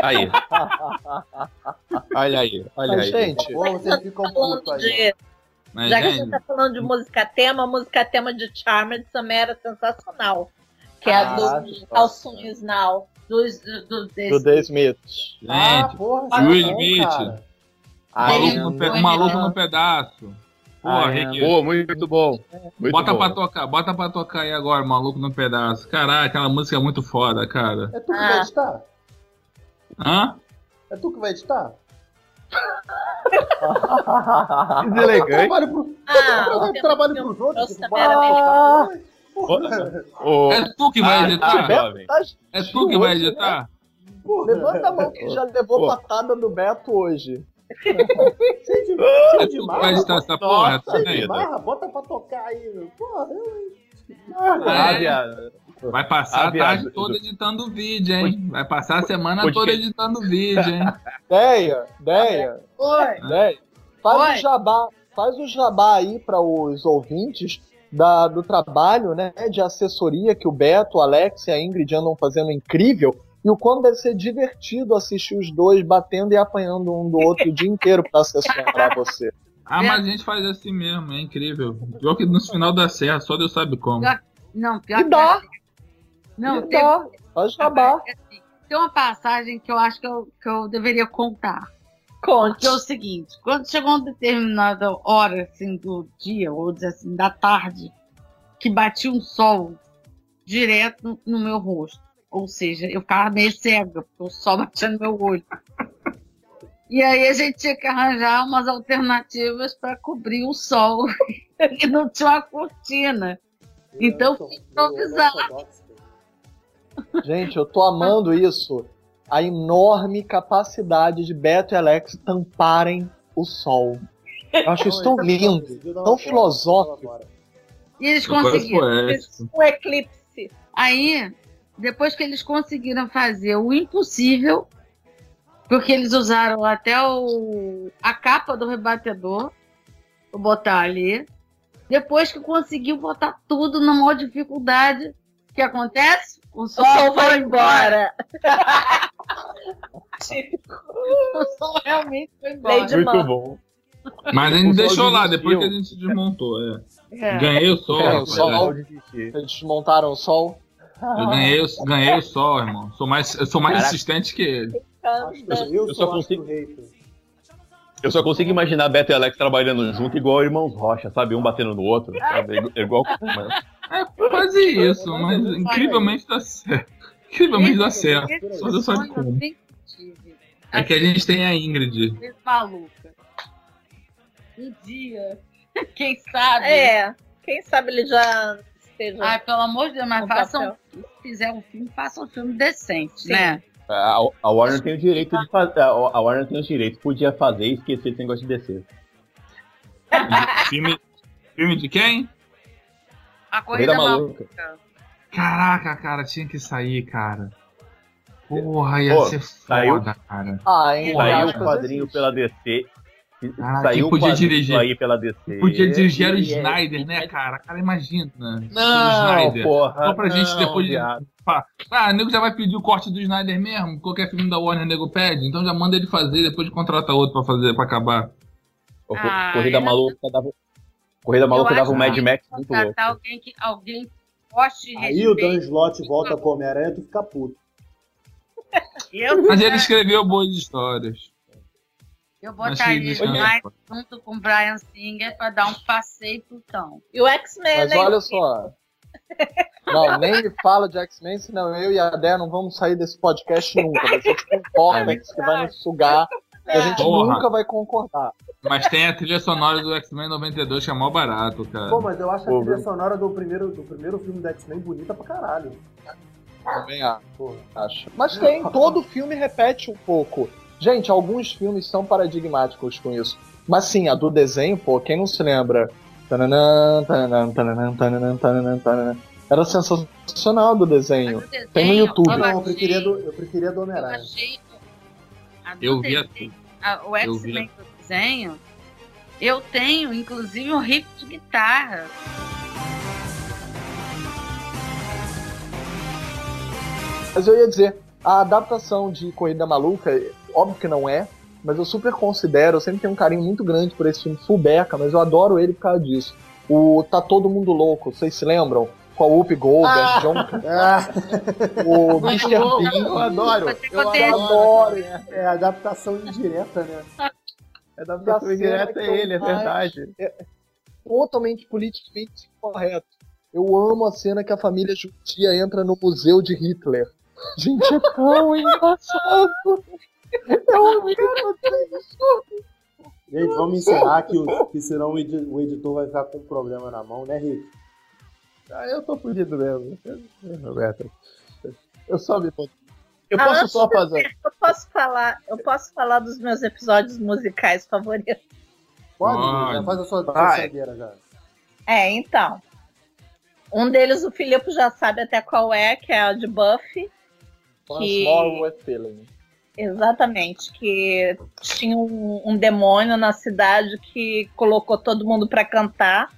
Aí. olha aí, olha Mas, aí. gente, Pô, vocês ficam putos Falando aí. Mas, já que a gente, gente tá falando de música tema, a música tema de Charmed também era sensacional. Que é a Ah, do Is Now. Dos, do, do, desse- Do The Smith. Ah, gente, porra, Will é Smith. cara. maluco, Tem no, maluco no pedaço. Porra, Ah, é. Pô, muito bom. Muito bota bom. pra tocar, bota pra tocar aí agora, maluco no pedaço. Caralho, aquela música é muito foda, cara. É tu que Ah. vai editar? Hã? É tu que vai editar? Deselegante. Trabalho pro, Ah, o trabalho pros outros. trouxe tipo, também era ah, Ô, É tu que vai ah, editar? ah, jovem. É tu que vai editar? Levanta a mão que já levou Pô. patada do Beto hoje. Cheio de, É cheio de vai editar essa porra? Tá marra, bota pra tocar aí, meu. Porra, eu... Ah, É. viado. Vai passar a tarde toda editando vídeo, hein? Vai passar a semana Pode- toda editando vídeo, hein? Deia, Deia, Oi. Deia. Faz Oi. o jabá, faz o jabá aí para os ouvintes da, do trabalho, né, de assessoria que o Beto, o Alex e a Ingrid andam fazendo incrível. E o quanto deve ser divertido assistir os dois batendo e apanhando um do outro o dia inteiro para assessorar você. Ah, mas a gente faz assim mesmo, é incrível. Pior que no final dá certo, só Deus sabe como. Não, pior E que dá. Não, E tem, dá, faz jabá. tem uma passagem que eu acho que eu, que eu deveria contar. Conte. Que é o seguinte, quando chegou uma determinada hora assim, do dia, ou dizer assim, da tarde, que batia um sol direto no, no meu rosto. Ou seja, eu ficava meio cega, porque o sol batia no meu olho. E aí a gente tinha que arranjar umas alternativas para cobrir o sol. e não tinha uma cortina. Então, Eu fui improvisar. Gente, eu tô amando isso. A enorme capacidade de Beto e Alex tamparem o sol. Eu acho isso tão Não, lindo, tão filosófico. E eles conseguiram. Um eclipse. Aí, depois que eles conseguiram fazer o impossível, porque eles usaram até o, a capa do rebatedor, vou botar ali. Depois que conseguiu botar tudo na maior dificuldade, o que acontece? O O sol, sol vai embora. O sol realmente foi embora. Lady Muito bom. Mas a gente sol deixou lá, desistiu. depois que a gente desmontou. É. É. Ganhei o sol, É, o sol. Eles desmontaram o sol. Eu ganhei, o- ganhei o sol, irmão. Sou mais, eu sou mais Caraca. insistente que ele. Eu, eu só consigo-. Eu só consigo imaginar Beto e Alex trabalhando junto, igual irmãos Rocha, sabe? Um batendo no outro, sabe? Igu- Igual. É quase isso, mas incrivelmente dá certo. Incrivelmente dá certo. Só Deus sabe como. É que a gente tem a Ingrid. Maluca. Um dia, quem sabe? É, quem sabe ele já esteja. Ai, pelo amor de Deus, mas façam, se fizer um filme, façam um filme decente, Sim. né? A, a Warner tem o direito de fazer. A, a Warner tem os direitos, podia fazer e esquecer esse negócio de descer. Filme, filme de quem? A Corrida corrida maluca. maluca. Caraca, cara, tinha que sair, cara. Porra, ia Pô, ser saiu- foda, cara. Ah? Saiu o quadrinho pela DC. Caraca, saiu podia quadrinho dirigir? aí pela DC. Podia dirigir era o E é- Snyder, né, cara? Cara, imagina. Não, o Snyder. porra. Só pra gente não, depois de- viado. Ah, o nego já vai pedir o corte do Snyder mesmo? Qualquer filme da Warner, o nego pede. Então já manda ele fazer, depois contrata outro pra fazer, pra acabar. Ah, Corrida maluca dava. Corrida maluca dava um Mad Max muito louco. Alguém que alguém goste de Aí o Dan. Slott volta com o Homem-Aranha, tu fica puto. Eu, Mas ele escreveu boas histórias. eu botaria ele isso, né? mais junto com o Brian Singer pra dar um passeio pro tão. E o X-Men, Mas olha só. Não, nem me fala de X-Men, senão eu e a Dé não vamos sair desse podcast nunca. Vai ser tipo um que vai nos sugar. E a gente Porra. nunca vai concordar. Mas tem a trilha sonora do X-Men 92 que é mó barato, cara. Pô, mas eu acho a trilha sonora do primeiro, do primeiro filme do X-Men bonita pra caralho. Também acho. Porra. acho. Mas tem, todo filme repete um pouco. Gente, alguns filmes são paradigmáticos com isso. Mas sim, a do desenho, pô, quem não se lembra? Era sensacional do desenho. Tem no YouTube. eu Não, eu achei- preferia do, eu preferia do Eu Homem-Aranha. achei. Eu vi a desenho- a- o Eu X-Men do desenho. Eu tenho, inclusive, um riff de guitarra. Mas eu ia dizer, a adaptação de Corrida Maluca, óbvio que não é, mas eu super considero, eu sempre tenho um carinho muito grande por esse filme Fubeca, mas eu adoro ele por causa disso. O Tá Todo Mundo Louco, vocês se lembram? Com a Whoopi Goldberg, Ah! John, Ah, o Mr. Bean. Eu adoro. Eu adoro. é adaptação indireta, né? É da Da pessoa direta cena é que ele, é verdade. totalmente politicamente correto. Eu amo a cena que a família judia entra no museu de Hitler. Gente, é tão engraçado. Eu amo isso. Gente, vamos encerrar que, o, que senão o editor vai ficar com um problema na mão, né, Rick? Ah, eu tô fudido mesmo. Roberto. Eu só me Eu Ah, posso só fazer. Eu posso falar, eu posso falar dos meus episódios musicais favoritos. Pode, Pode. já faz a sua passadeira já. É, então. Um deles o Filipe já sabe até qual é, que é a de Buffy. Que- more with feeling. Exatamente, que tinha um, um demônio na cidade que colocou todo mundo para cantar.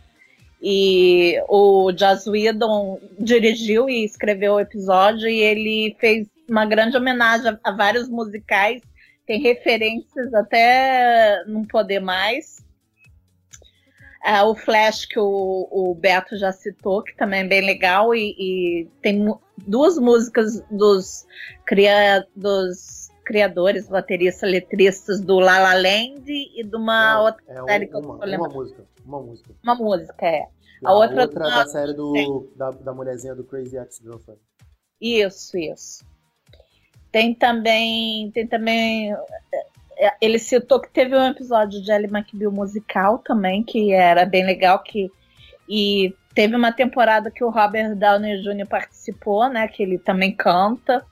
E o Joss Whedon dirigiu e escreveu o episódio e ele fez uma grande homenagem a, vários musicais. Tem referências até não poder mais. É, o Flash, que o, o Beto já citou, que também é bem legal, e, e tem duas músicas dos, cria, dos criadores, bateristas, letristas do La La Land e de uma Não, outra é série que eu uma, tô uma lembrando. música. Uma música. uma música, é. A outra- outra da série do, da, da mulherzinha do Crazy Ex-Girlfriend. Isso, isso. Tem também. Tem também. é, Ele citou que teve um episódio de Ellie McBeal musical também, que era bem legal. Que, e teve uma temporada que o Robert Downey Jr. participou, né? Que ele também canta.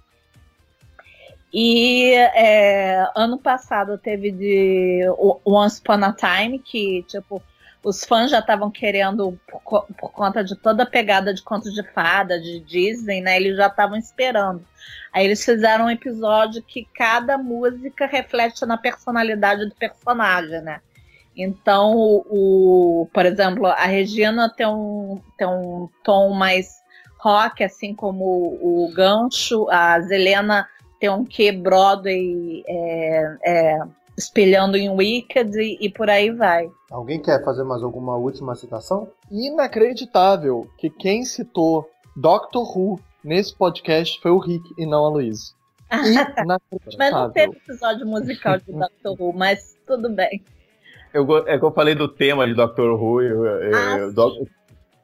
E é, ano passado teve de Once Upon a Time, que tipo, os fãs já estavam querendo, por, por conta de toda a pegada de contos de fada, de Disney, né? Eles já estavam esperando. Aí eles fizeram um episódio que cada música reflete na personalidade do personagem, né? Então, o, o- por exemplo, a Regina tem um, tem um tom mais rock, assim como o, o Gancho, a Zelena tem um quê Broadway é, é, espelhando em Wicked e, e por aí vai. Alguém quer fazer mais alguma última citação? Inacreditável que quem citou Doctor Who nesse podcast foi o Rick e não a Luísa. Inacreditável. Mas não teve episódio musical de Doctor Who, mas tudo bem. Eu, é que eu falei do tema de Doctor Who. eu- eu- Ah, eu-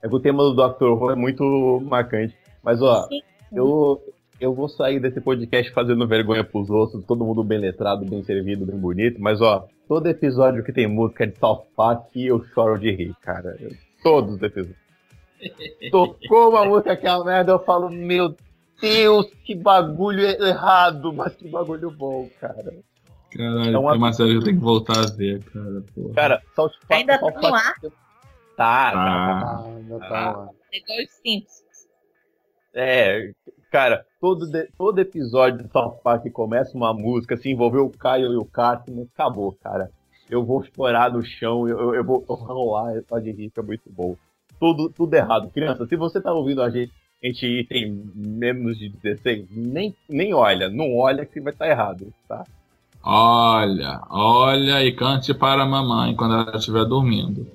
é que o tema do Doctor Who é muito marcante. Mas, ó, Sim. eu, eu vou sair desse podcast fazendo vergonha pros outros, todo mundo bem letrado, bem servido, bem bonito. Mas, ó, todo episódio que tem música de South Park, eu choro de rir, cara. Eu- Todos os episódios. Tocou uma música aquela merda, eu falo, meu Deus, que bagulho errado, mas que bagulho bom, cara. Caralho, É uma- é uma série que eu tenho que voltar a ver, cara. Porra. Cara, South Park. Ainda South tá no Park- ar, Tá, tá, tá. Ah, tá é igual os Simpsons. É, cara, todo, de- todo episódio de South Park que começa uma música, se envolveu o Caio e o Cartman, acabou, cara. Eu vou chorar no chão, eu, eu- vou rolar só de rir, é muito bom. Tudo, tudo errado. Criança, se você tá ouvindo a gente, a gente tem menos de 16, nem, nem olha, não olha que vai estar errado, tá? Olha, olha e cante para a mamãe quando ela estiver dormindo.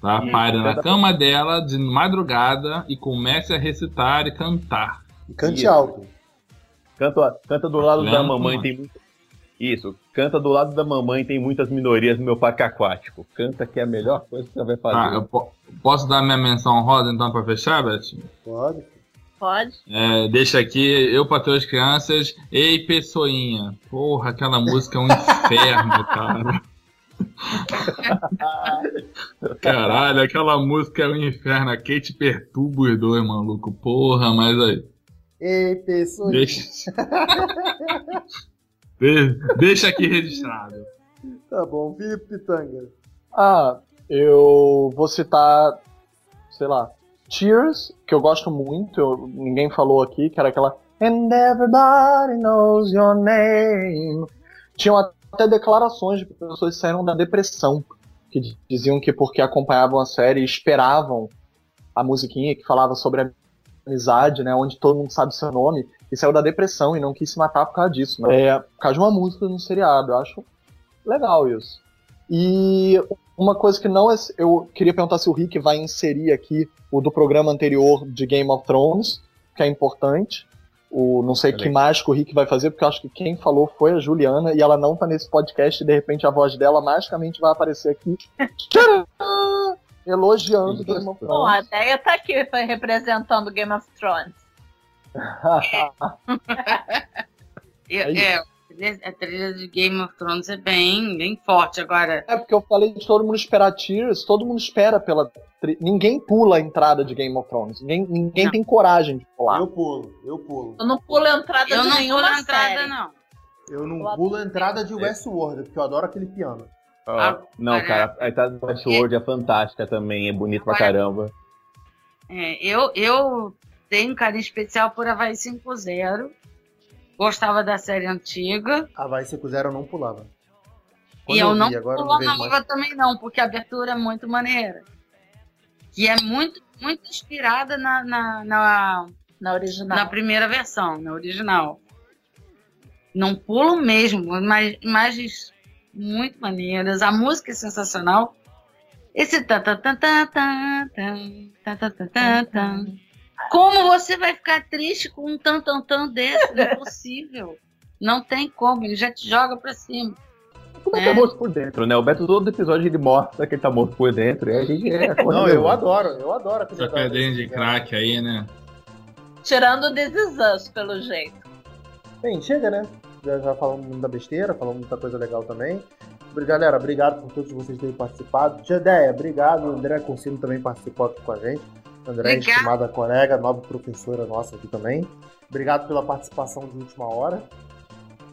Tá? Pare na cama dela de madrugada e comece a recitar e cantar. E cante Isso. alto. Canta, canta do lado da mamãe, mano? tem muito. Isso, canta do lado da mamãe, tem muitas minorias no meu parque aquático. Canta que é a melhor coisa que você vai fazer. Tá, eu po- posso dar minha menção rosa então para fechar, Beth? Pode. Pode? É, deixa aqui, eu para tuas crianças. Ei, pessoinha. Porra, aquela música é um inferno, cara. Caralho, aquela música é um inferno. A Kate perturba os dois, maluco. Porra, mas aí. Ei, pessoa. Deixa. De- deixa aqui registrado. Tá bom, Felipe Pitanga. Ah, eu vou citar, sei lá, Cheers, que eu gosto muito, eu- ninguém falou aqui, que era aquela And everybody knows your name. Tinham até declarações de pessoas que saíram da depressão, que di- diziam que porque acompanhavam a série e esperavam a musiquinha que falava sobre a amizade, né, onde todo mundo sabe seu nome, e saiu da depressão e não quis se matar por causa disso. né? É, por causa de uma música no seriado, eu acho legal isso. E uma coisa que não é. Eu queria perguntar se o Rick vai inserir aqui o do programa anterior de Game of Thrones, que é importante. O, não sei que Excelente. mágico o Rick vai fazer, porque eu acho que quem falou foi a Juliana e ela não tá nesse podcast e de repente a voz dela magicamente vai aparecer aqui. Tcharam! Elogiando Game of Bom, a Thrones. Deia tá aqui foi representando Game of Thrones. É isso. É, a trilha- de Game of Thrones é bem, bem forte. Agora, É porque eu falei de todo mundo esperar Tears, todo mundo espera pela. tri- Ninguém pula a entrada de Game of Thrones. Ninguém, ninguém Não. tem coragem de pular. Eu pulo, eu pulo. Eu não pulo a entrada eu de não nenhuma entrada, série. não. Eu não Eu pulo a entrada de Westworld, porque eu adoro aquele piano. Ah, não, cara, a entrada do Westworld é fantástica também, é bonito pra caramba. É, eu, eu tenho um carinho especial por Havaí 5.0. Gostava da série antiga. A Vai 5-0 eu não pulava. Quando e eu, não vi, agora eu pulo não a vejo nova mais. também não, porque a abertura é muito maneira. Que é muito, muito inspirada na, na, na, Na original. na primeira versão, na original. Não pulo mesmo, mas imagens muito maneiras. A música é sensacional. Esse tá tá tá tá tá tá tá tá tá tá tá. Como você vai ficar triste com um tan tan tan desse? Não é possível. Não tem como, ele já te joga pra cima. Como é que É. tá morto por dentro, né? O Beto todo episódio ele mostra que ele tá morto por dentro. E a gente é. Não, eu adoro, eu adoro aquele Essa pedrinha de crack aí, né? Tirando o This pelo jeito. Bem, chega, né? Já, já falamos muita besteira, falamos muita coisa legal também. Obrigado, Galera, obrigado por todos vocês terem participado. Jadeia, obrigado. André Consino também participou aqui com a gente. André, Obrigada. estimada colega, nova professora nossa aqui também. Obrigado pela participação de última hora.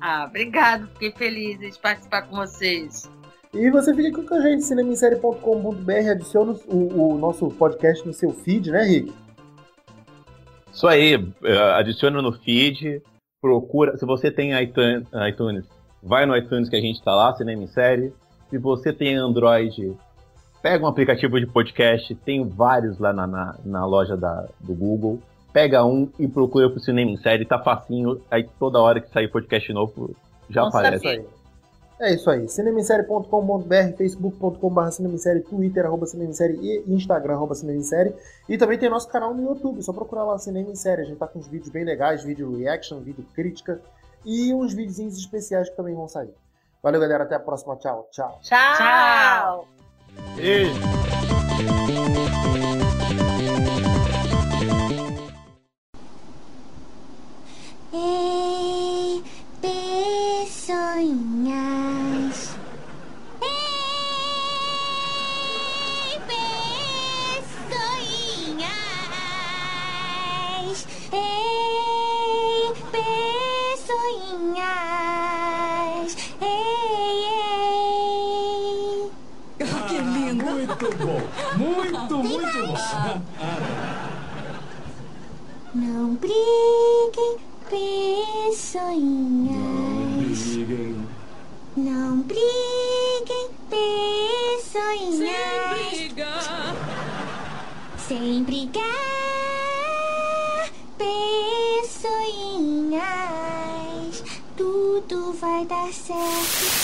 Ah, obrigado. Fiquei feliz de participar com vocês. E você fica aqui com a gente, cinemissérie.com.br, adiciona o, o nosso podcast no seu feed, né, Rick? Isso aí, eh, adiciona no feed, procura. Se você tem iTunes, iTunes, vai no iTunes que a gente tá lá, Cinema em Série. Se você tem Android, pega um aplicativo de podcast, tem vários lá na, na, na loja da, do Google. Pega um e procura pro Cinema em Série, tá facinho. Aí toda hora que sair podcast novo, já É aparece. aí. É isso aí. cinemissérie.com.br, facebook.com.br cinemissérie, twitter, arroba cinemissérie e instagram, arroba cinemissérie. E também tem nosso canal no YouTube, só procurar lá Cinema em Série. A gente tá com uns vídeos bem legais, vídeo reaction, vídeo crítica e uns videozinhos especiais que também vão sair. Valeu, galera. Até a próxima. Tchau, tchau. Tchau! Tchau. Beijo. Ei, pessoinhas. Ei, pessoinhas. Ei, pessoinhas. Ei, ei. Que lindo! Muito bom! Muito, muito bom! Não briguem. Liguem. Não briguem, pessoinhas. Sem brigar, pessoinhas. Tudo vai dar certo.